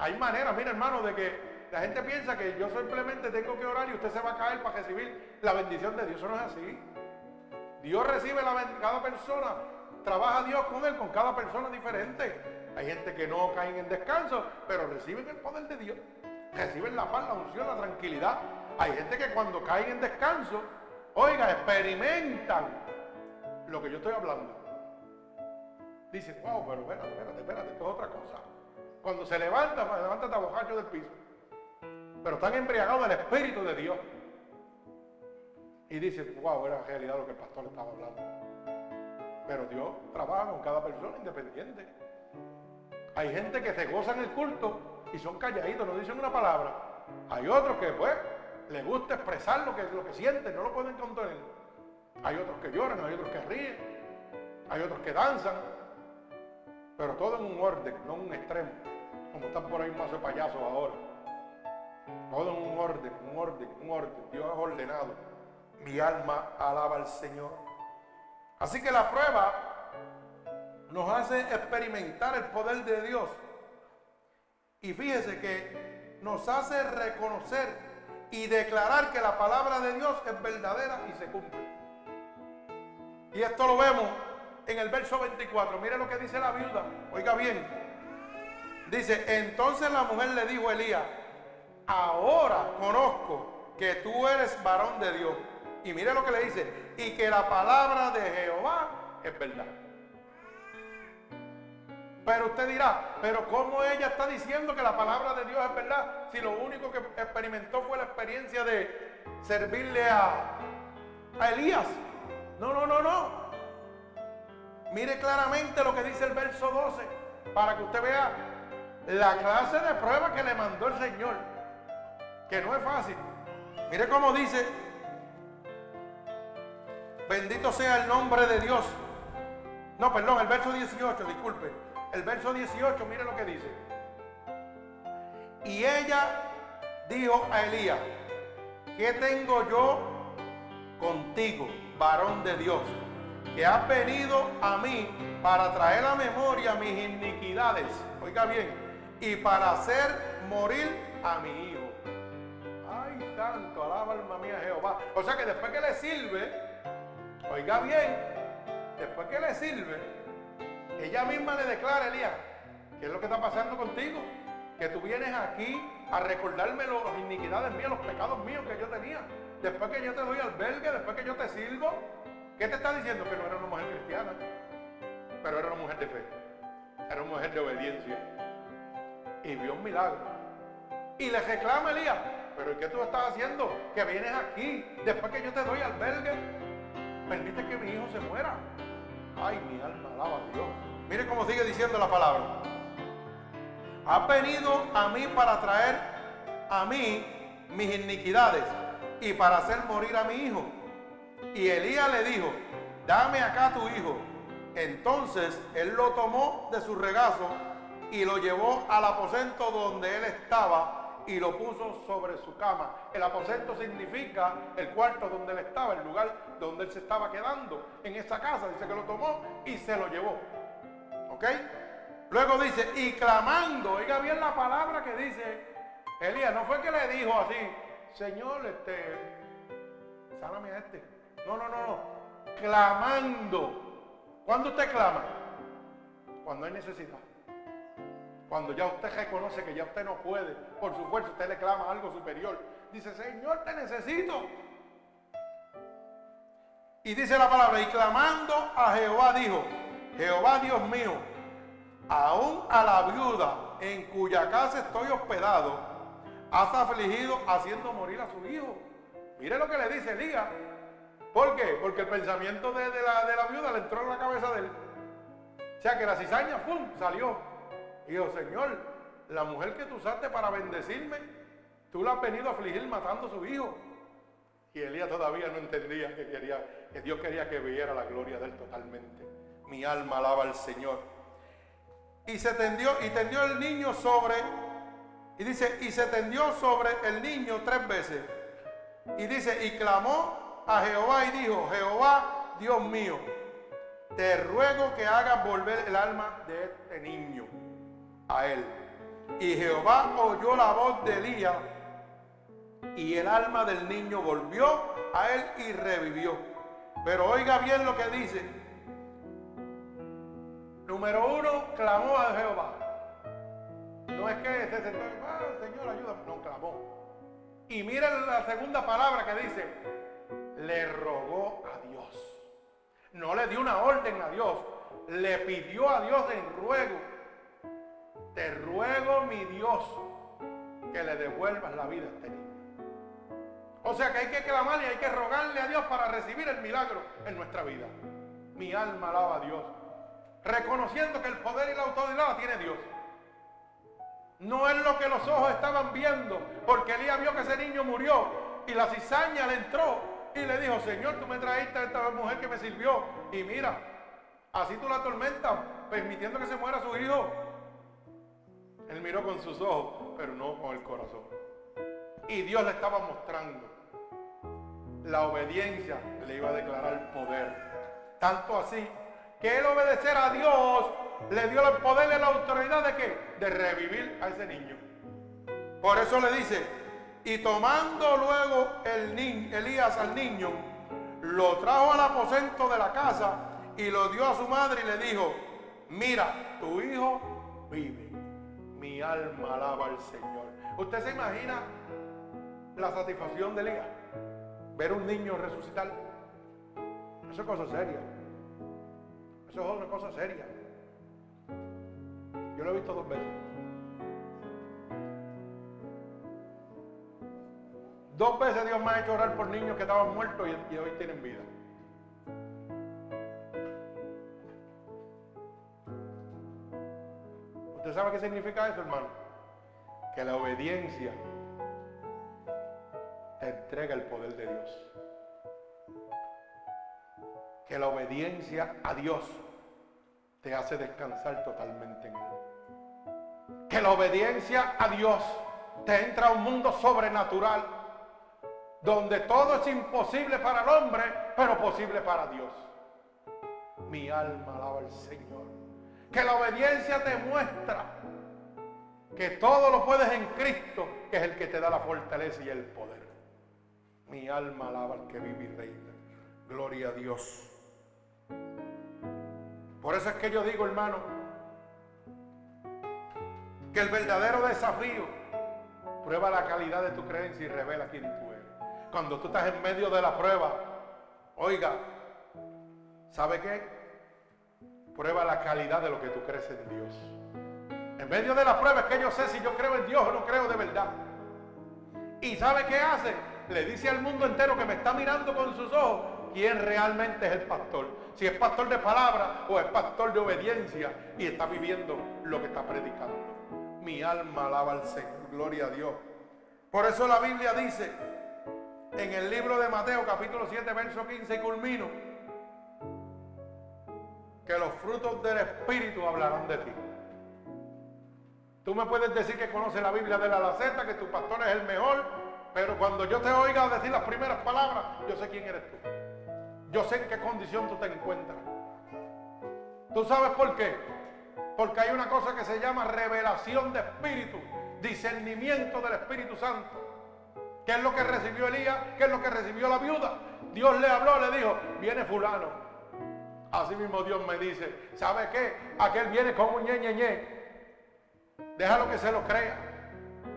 Hay maneras, mira hermano, de que la gente piensa que yo simplemente tengo que orar y usted se va a caer para recibir la bendición de Dios. Eso no es así. Dios recibe la bendición. Cada persona, trabaja Dios con él, con cada persona diferente. Hay gente que no caen en descanso, pero reciben el poder de Dios. Reciben la paz, la unción, la tranquilidad. Hay gente que cuando caen en descanso, oiga, experimentan lo que yo estoy hablando. Dicen, wow, pero espérate, espérate, espérate, esto es otra cosa. Cuando se levanta, pues, levántate a bocacho del piso. Pero están embriagados del Espíritu de Dios. Y dicen, wow, era realidad lo que el pastor estaba hablando. Pero Dios trabaja con cada persona independiente. Hay gente que se goza en el culto y son calladitos, no dicen una palabra. Hay otros que, pues, les gusta expresar lo que, lo que sienten, no lo pueden contener. Hay otros que lloran, hay otros que ríen, hay otros que danzan. Pero todo en un orden, no en un extremo. Como están por ahí mazo de payasos ahora. Todo en un orden, un orden, un orden. Dios ha ordenado. Mi alma alaba al Señor. Así que la prueba nos hace experimentar el poder de Dios. Y fíjese que nos hace reconocer y declarar que la palabra de Dios es verdadera y se cumple. Y esto lo vemos en el verso 24. Mire lo que dice la viuda. Oiga bien. Dice, entonces la mujer le dijo a Elías, ahora conozco que tú eres varón de Dios. Y mire lo que le dice, y que la palabra de Jehová es verdad. Pero usted dirá, pero ¿cómo ella está diciendo que la palabra de Dios es verdad? Si lo único que experimentó fue la experiencia de servirle a, a Elías. No, no, no, no. Mire claramente lo que dice el verso 12, para que usted vea la clase de prueba que le mandó el Señor, que no es fácil. Mire cómo dice, bendito sea el nombre de Dios. No, perdón, el verso 18, disculpe. El verso 18, mire lo que dice. Y ella dijo a Elías, ¿qué tengo yo contigo, varón de Dios? Que has venido a mí para traer a memoria mis iniquidades. Oiga bien, y para hacer morir a mi hijo. Ay, santo, alaba alma mía Jehová. O sea que después que le sirve, oiga bien, después que le sirve, ella misma le declara Elías, ¿qué es lo que está pasando contigo? Que tú vienes aquí a recordarme las iniquidades mías, los pecados míos que yo tenía. Después que yo te doy albergue, después que yo te sirvo, ¿qué te está diciendo? Que no era una mujer cristiana, pero era una mujer de fe, era una mujer de obediencia. Y vio un milagro. Y le reclama Elías, pero ¿qué tú estás haciendo? Que vienes aquí, después que yo te doy albergue, permite que mi hijo se muera. Ay, mi alma alaba a Dios. Mire cómo sigue diciendo la palabra. Ha venido a mí para traer a mí mis iniquidades y para hacer morir a mi hijo. Y Elías le dijo, dame acá tu hijo. Entonces él lo tomó de su regazo y lo llevó al aposento donde él estaba y lo puso sobre su cama. El aposento significa el cuarto donde él estaba, el lugar donde él se estaba quedando en esa casa. Dice que lo tomó y se lo llevó. ¿Ok? Luego dice, y clamando, oiga bien la palabra que dice Elías, no fue que le dijo así, Señor, este, sáname a este. No, no, no, no. clamando. ¿Cuándo usted clama? Cuando hay necesidad. Cuando ya usted reconoce que ya usted no puede, por su fuerza usted le clama algo superior. Dice, Señor, te necesito. Y dice la palabra, y clamando a Jehová dijo, Jehová Dios mío, aún a la viuda en cuya casa estoy hospedado, has afligido haciendo morir a su hijo. Mire lo que le dice Elías. ¿Por qué? Porque el pensamiento de, la, viuda le entró en la cabeza de él. O sea que la cizaña, ¡pum!, salió. Y dijo, Señor, la mujer que tú usaste para bendecirme, tú la has venido a afligir matando a su hijo. Y Elías todavía no entendía que, quería, que Dios quería que viera la gloria de él totalmente. Mi alma alaba al Señor. Y se tendió, y tendió el niño sobre, y dice, y se tendió sobre el niño tres veces. Y dice, y clamó a Jehová y dijo, Jehová, Dios mío, te ruego que hagas volver el alma de este niño a él. Y Jehová oyó la voz de Elías y el alma del niño volvió a él y revivió. Pero oiga bien lo que dice. Número uno, clamó a Jehová. No es que se sentó, ah, Señor, ayúdame. No, clamó. Y miren la segunda palabra que dice, le rogó a Dios. No le dio una orden a Dios, le pidió a Dios en ruego. Te ruego, mi Dios, que le devuelvas la vida a este niño. O sea que hay que clamarle, hay que rogarle a Dios para recibir el milagro en nuestra vida. Mi alma alaba a Dios. Reconociendo que el poder y la autoridad la tiene Dios. No es lo que los ojos estaban viendo, porque Elías vio que ese niño murió y la cizaña le entró y le dijo, Señor, tú me trajiste a esta mujer que me sirvió y mira, así tú la tormentas, permitiendo que se muera su hijo. Él miró con sus ojos, pero no con el corazón. Y Dios le estaba mostrando la obediencia, le iba a declarar poder. Tanto así que él obedecer a Dios le dio el poder y la autoridad de qué? De revivir a ese niño. Por eso le dice, y tomando luego el Elías al niño, lo trajo al aposento de la casa y lo dio a su madre y le dijo, mira, tu hijo vive. Mi alma alaba al Señor. ¿Usted se imagina la satisfacción de Elías? Ver un niño resucitar. Eso es cosa seria. Eso es una cosa seria. Yo lo he visto dos veces. Dos veces Dios me ha hecho orar por niños que estaban muertos y, hoy tienen vida. ¿Usted sabe qué significa eso, hermano? Que la obediencia te entrega el poder de Dios. Que la obediencia a Dios te hace descansar totalmente en Él. Que la obediencia a Dios te entra a un mundo sobrenatural donde todo es imposible para el hombre, pero posible para Dios. Mi alma alaba al Señor. Que la obediencia te muestra que todo lo puedes en Cristo, que es el que te da la fortaleza y el poder. Mi alma alaba al que vive y reina. Gloria a Dios. Por eso es que yo digo, hermano, que el verdadero desafío prueba la calidad de tu creencia y revela quién tú eres. Cuando tú estás en medio de la prueba, oiga, ¿sabe qué? Prueba la calidad de lo que tú crees en Dios. En medio de la prueba es que yo sé si yo creo en Dios o no creo de verdad. ¿Y sabe qué hace? Le dice al mundo entero que me está mirando con sus ojos quién realmente es el pastor. Si es pastor de palabra o es pastor de obediencia y está viviendo lo que está predicando. Mi alma alaba al Señor, gloria a Dios. Por eso la Biblia dice en el libro de Mateo capítulo 7 verso 15 y culmino que los frutos del Espíritu hablarán de ti. Tú me puedes decir que conoces la Biblia de la Laceta, que tu pastor es el mejor, pero cuando yo te oiga decir las primeras palabras, yo sé quién eres tú. Yo sé en qué condición tú te encuentras. ¿Tú sabes por qué? Porque hay una cosa que se llama revelación de espíritu, discernimiento del Espíritu Santo. ¿Qué es lo que recibió Elías? ¿Qué es lo que recibió la viuda? Dios le habló, le dijo, viene fulano. Así mismo Dios me dice, ¿sabe qué? Aquel viene con un ñe, ñe, ñe. Déjalo que se lo crea.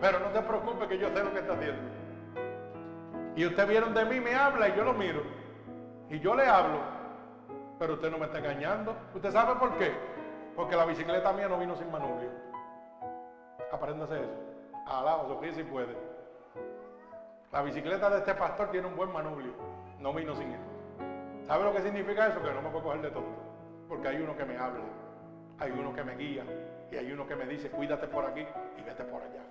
Pero no te preocupes que yo sé lo que está haciendo. Y usted vieron de mí, me habla y yo lo miro. Y yo le hablo. Pero usted no me está engañando. ¿Usted sabe por qué? Porque la bicicleta mía no vino sin manubrio. Apréndase eso. Alaba, Sofía, si puede. La bicicleta de este pastor tiene un buen manubrio. No vino sin él. ¿Sabe lo que significa eso? Que no me puedo coger de tonto. Porque hay uno que me habla. Hay uno que me guía. Y hay uno que me dice, cuídate por aquí y vete por allá.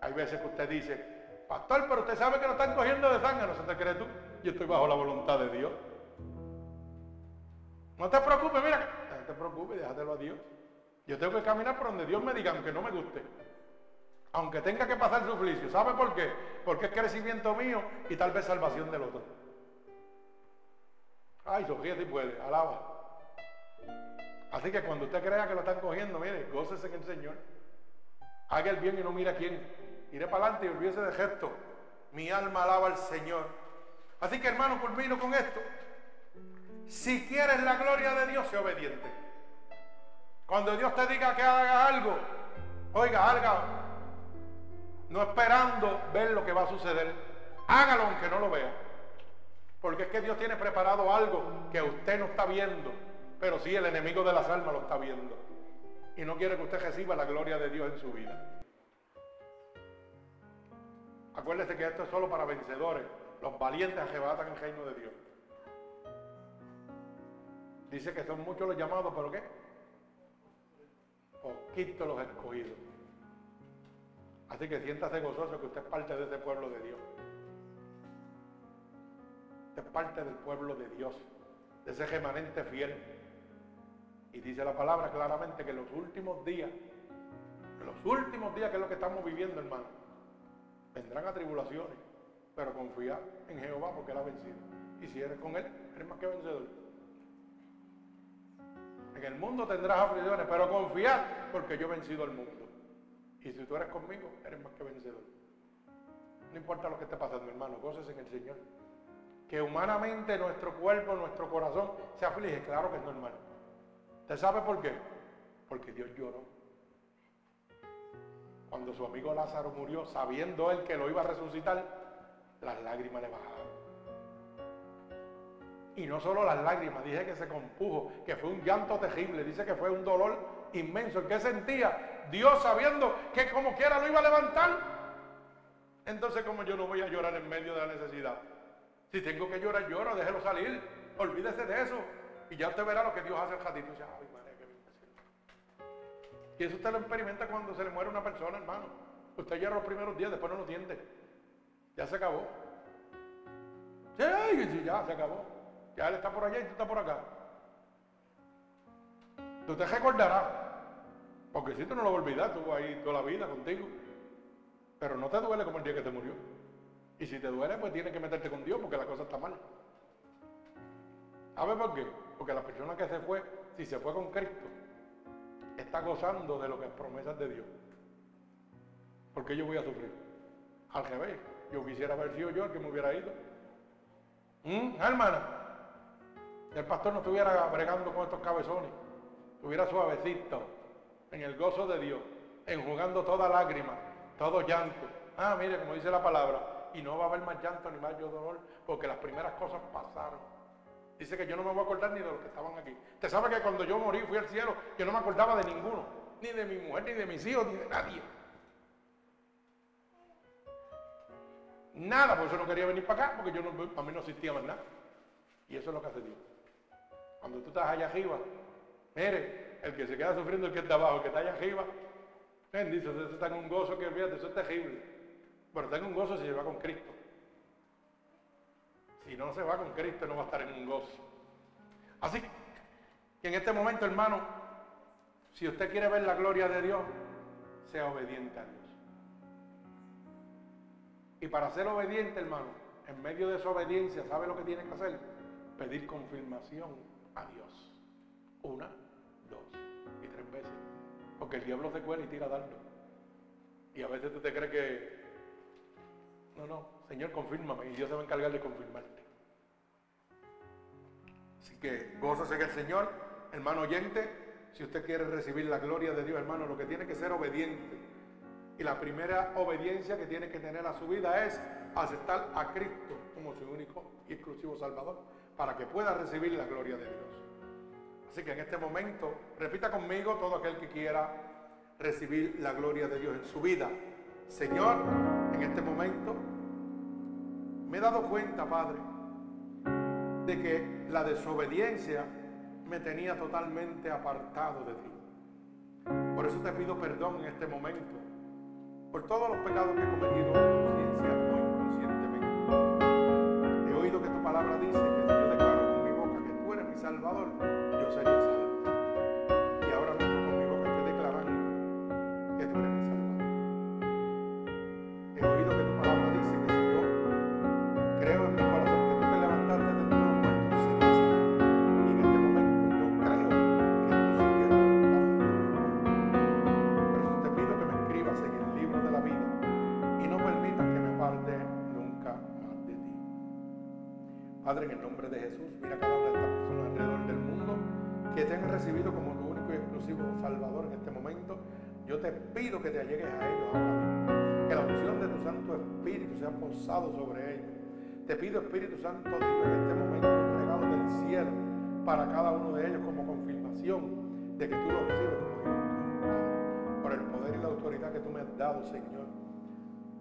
Hay veces que usted dice, pastor, pero usted sabe que lo están cogiendo de sangre. ¿No se te cree tú? Yo estoy bajo la voluntad de Dios. No te preocupes, mira, no te preocupes, déjatelo a Dios. Yo tengo que caminar por donde Dios me diga, aunque no me guste. Aunque tenga que pasar suplicio. ¿Sabe por qué? Porque es crecimiento mío y tal vez salvación del otro. Ay, Sofía, si puede, alaba. Así que cuando usted crea que lo están cogiendo, mire, gócese en el Señor. Haga el bien y no mire a quién. Iré para adelante y olvídese de gesto. Mi alma alaba al Señor. Así que hermano, culmino con esto. Si quieres la gloria de Dios, sé obediente. Cuando Dios te diga que haga algo, oiga, haga. No esperando ver lo que va a suceder. Hágalo aunque no lo vea. Porque es que Dios tiene preparado algo que usted no está viendo. Pero sí el enemigo de las almas lo está viendo. Y no quiere que usted reciba la gloria de Dios en su vida. Acuérdese que esto es solo para vencedores. Los valientes arrebatan el reino de Dios. Dice que son muchos los llamados, pero ¿qué? Poquitos los escogidos. Así que siéntase gozoso que usted es parte de ese pueblo de Dios. Usted es parte del pueblo de Dios, de ese remanente fiel. Y dice la palabra claramente que en los últimos días, en los últimos días que es lo que estamos viviendo, hermano, vendrán atribulaciones, pero confía en Jehová porque Él ha vencido. Y si eres con Él, eres más que vencedor. En el mundo tendrás aflicciones, pero confía porque yo he vencido al mundo. Y si tú eres conmigo, eres más que vencedor. No importa lo que esté pasando, hermano, cosas en el Señor. Que humanamente nuestro cuerpo, nuestro corazón se aflige, claro que es normal. ¿Usted sabe por qué? Porque Dios lloró. Cuando su amigo Lázaro murió, sabiendo él que lo iba a resucitar, las lágrimas le bajaron. Y no solo las lágrimas, dije que se compuso, que fue un llanto terrible, dice que fue un dolor inmenso. ¿El que sentía? Dios sabiendo que como quiera lo iba a levantar. Entonces, como yo no voy a llorar en medio de la necesidad? Si tengo que llorar, lloro, déjelo salir. Olvídese de eso. Y ya usted verá lo que Dios hace al ratito. Y, eso usted lo experimenta cuando se le muere una persona, hermano. Usted llora los primeros días, después no lo siente. Ya se acabó. Sí, ya se acabó. Ya él está por allá y tú estás por acá. Tú te recordarás. Porque si tú no lo vas a tú ahí toda la vida contigo. Pero no te duele como el día que te murió. Y si te duele, pues tienes que meterte con Dios porque la cosa está mal. ¿Sabes por qué? Porque la persona que se fue, si se fue con Cristo, está gozando de lo que es promesas de Dios. ¿Por qué yo voy a sufrir? Al revés, yo quisiera haber sido yo el que me hubiera ido. ¿Mm? Hermana, el pastor no estuviera bregando con estos cabezones, estuviera suavecito, en el gozo de Dios, enjugando toda lágrima, todo llanto. Ah, mire, como dice la palabra, y no va a haber más llanto ni más dolor, porque las primeras cosas pasaron. Dice que yo no me voy a acordar ni de los que estaban aquí. Usted sabe que cuando yo morí, fui al cielo, yo no me acordaba de ninguno, ni de mi mujer, ni de mis hijos, ni de nadie. Nada, por eso no quería venir para acá, porque yo no, para mí no existía más nada. Y eso es lo que hace Dios. Cuando tú estás allá arriba, mire, el que se queda sufriendo, el que está abajo, el que está allá arriba, dice, eso está en un gozo que fíjate, eso es terrible. Pero está en un gozo si se va con Cristo. Si no se va con Cristo, no va a estar en un gozo. Así que en este momento, hermano, si usted quiere ver la gloria de Dios, sea obediente a Dios. Y para ser obediente, hermano, en medio de su obediencia, ¿sabe lo que tiene que hacer? Pedir confirmación a Dios. Una, y tres veces. Porque el diablo se cuela y tira dardo. Y a veces tú te crees que, no, no, Señor, confírmame. Y Dios se va a encargar de confirmarte. Así que gózase en el Señor, hermano oyente. Si usted quiere recibir la gloria de Dios, hermano, lo que tiene que ser obediente. Y la primera obediencia que tiene que tener a su vida es aceptar a Cristo como su único y exclusivo Salvador, para que pueda recibir la gloria de Dios. Así que en este momento, repita conmigo todo aquel que quiera recibir la gloria de Dios en su vida. Señor, en este momento me he dado cuenta, Padre, de que la desobediencia me tenía totalmente apartado de ti. Por eso te pido perdón en este momento por todos los pecados que he cometido en conciencia o inconscientemente. He oído que tu palabra dice que si yo declaro con mi boca que tú eres mi Salvador, yo seré salvo. Y Yo te pido que te allegues a ellos ahora mismo. Que la unción de tu Santo Espíritu sea posado sobre ellos. Te pido, Espíritu Santo Dios, en este momento un regalo del cielo para cada uno de ellos como confirmación de que tú lo recibes como Dios. Por el poder y la autoridad que tú me has dado, Señor.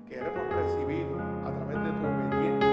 Que hemos recibido a través de tu obediencia,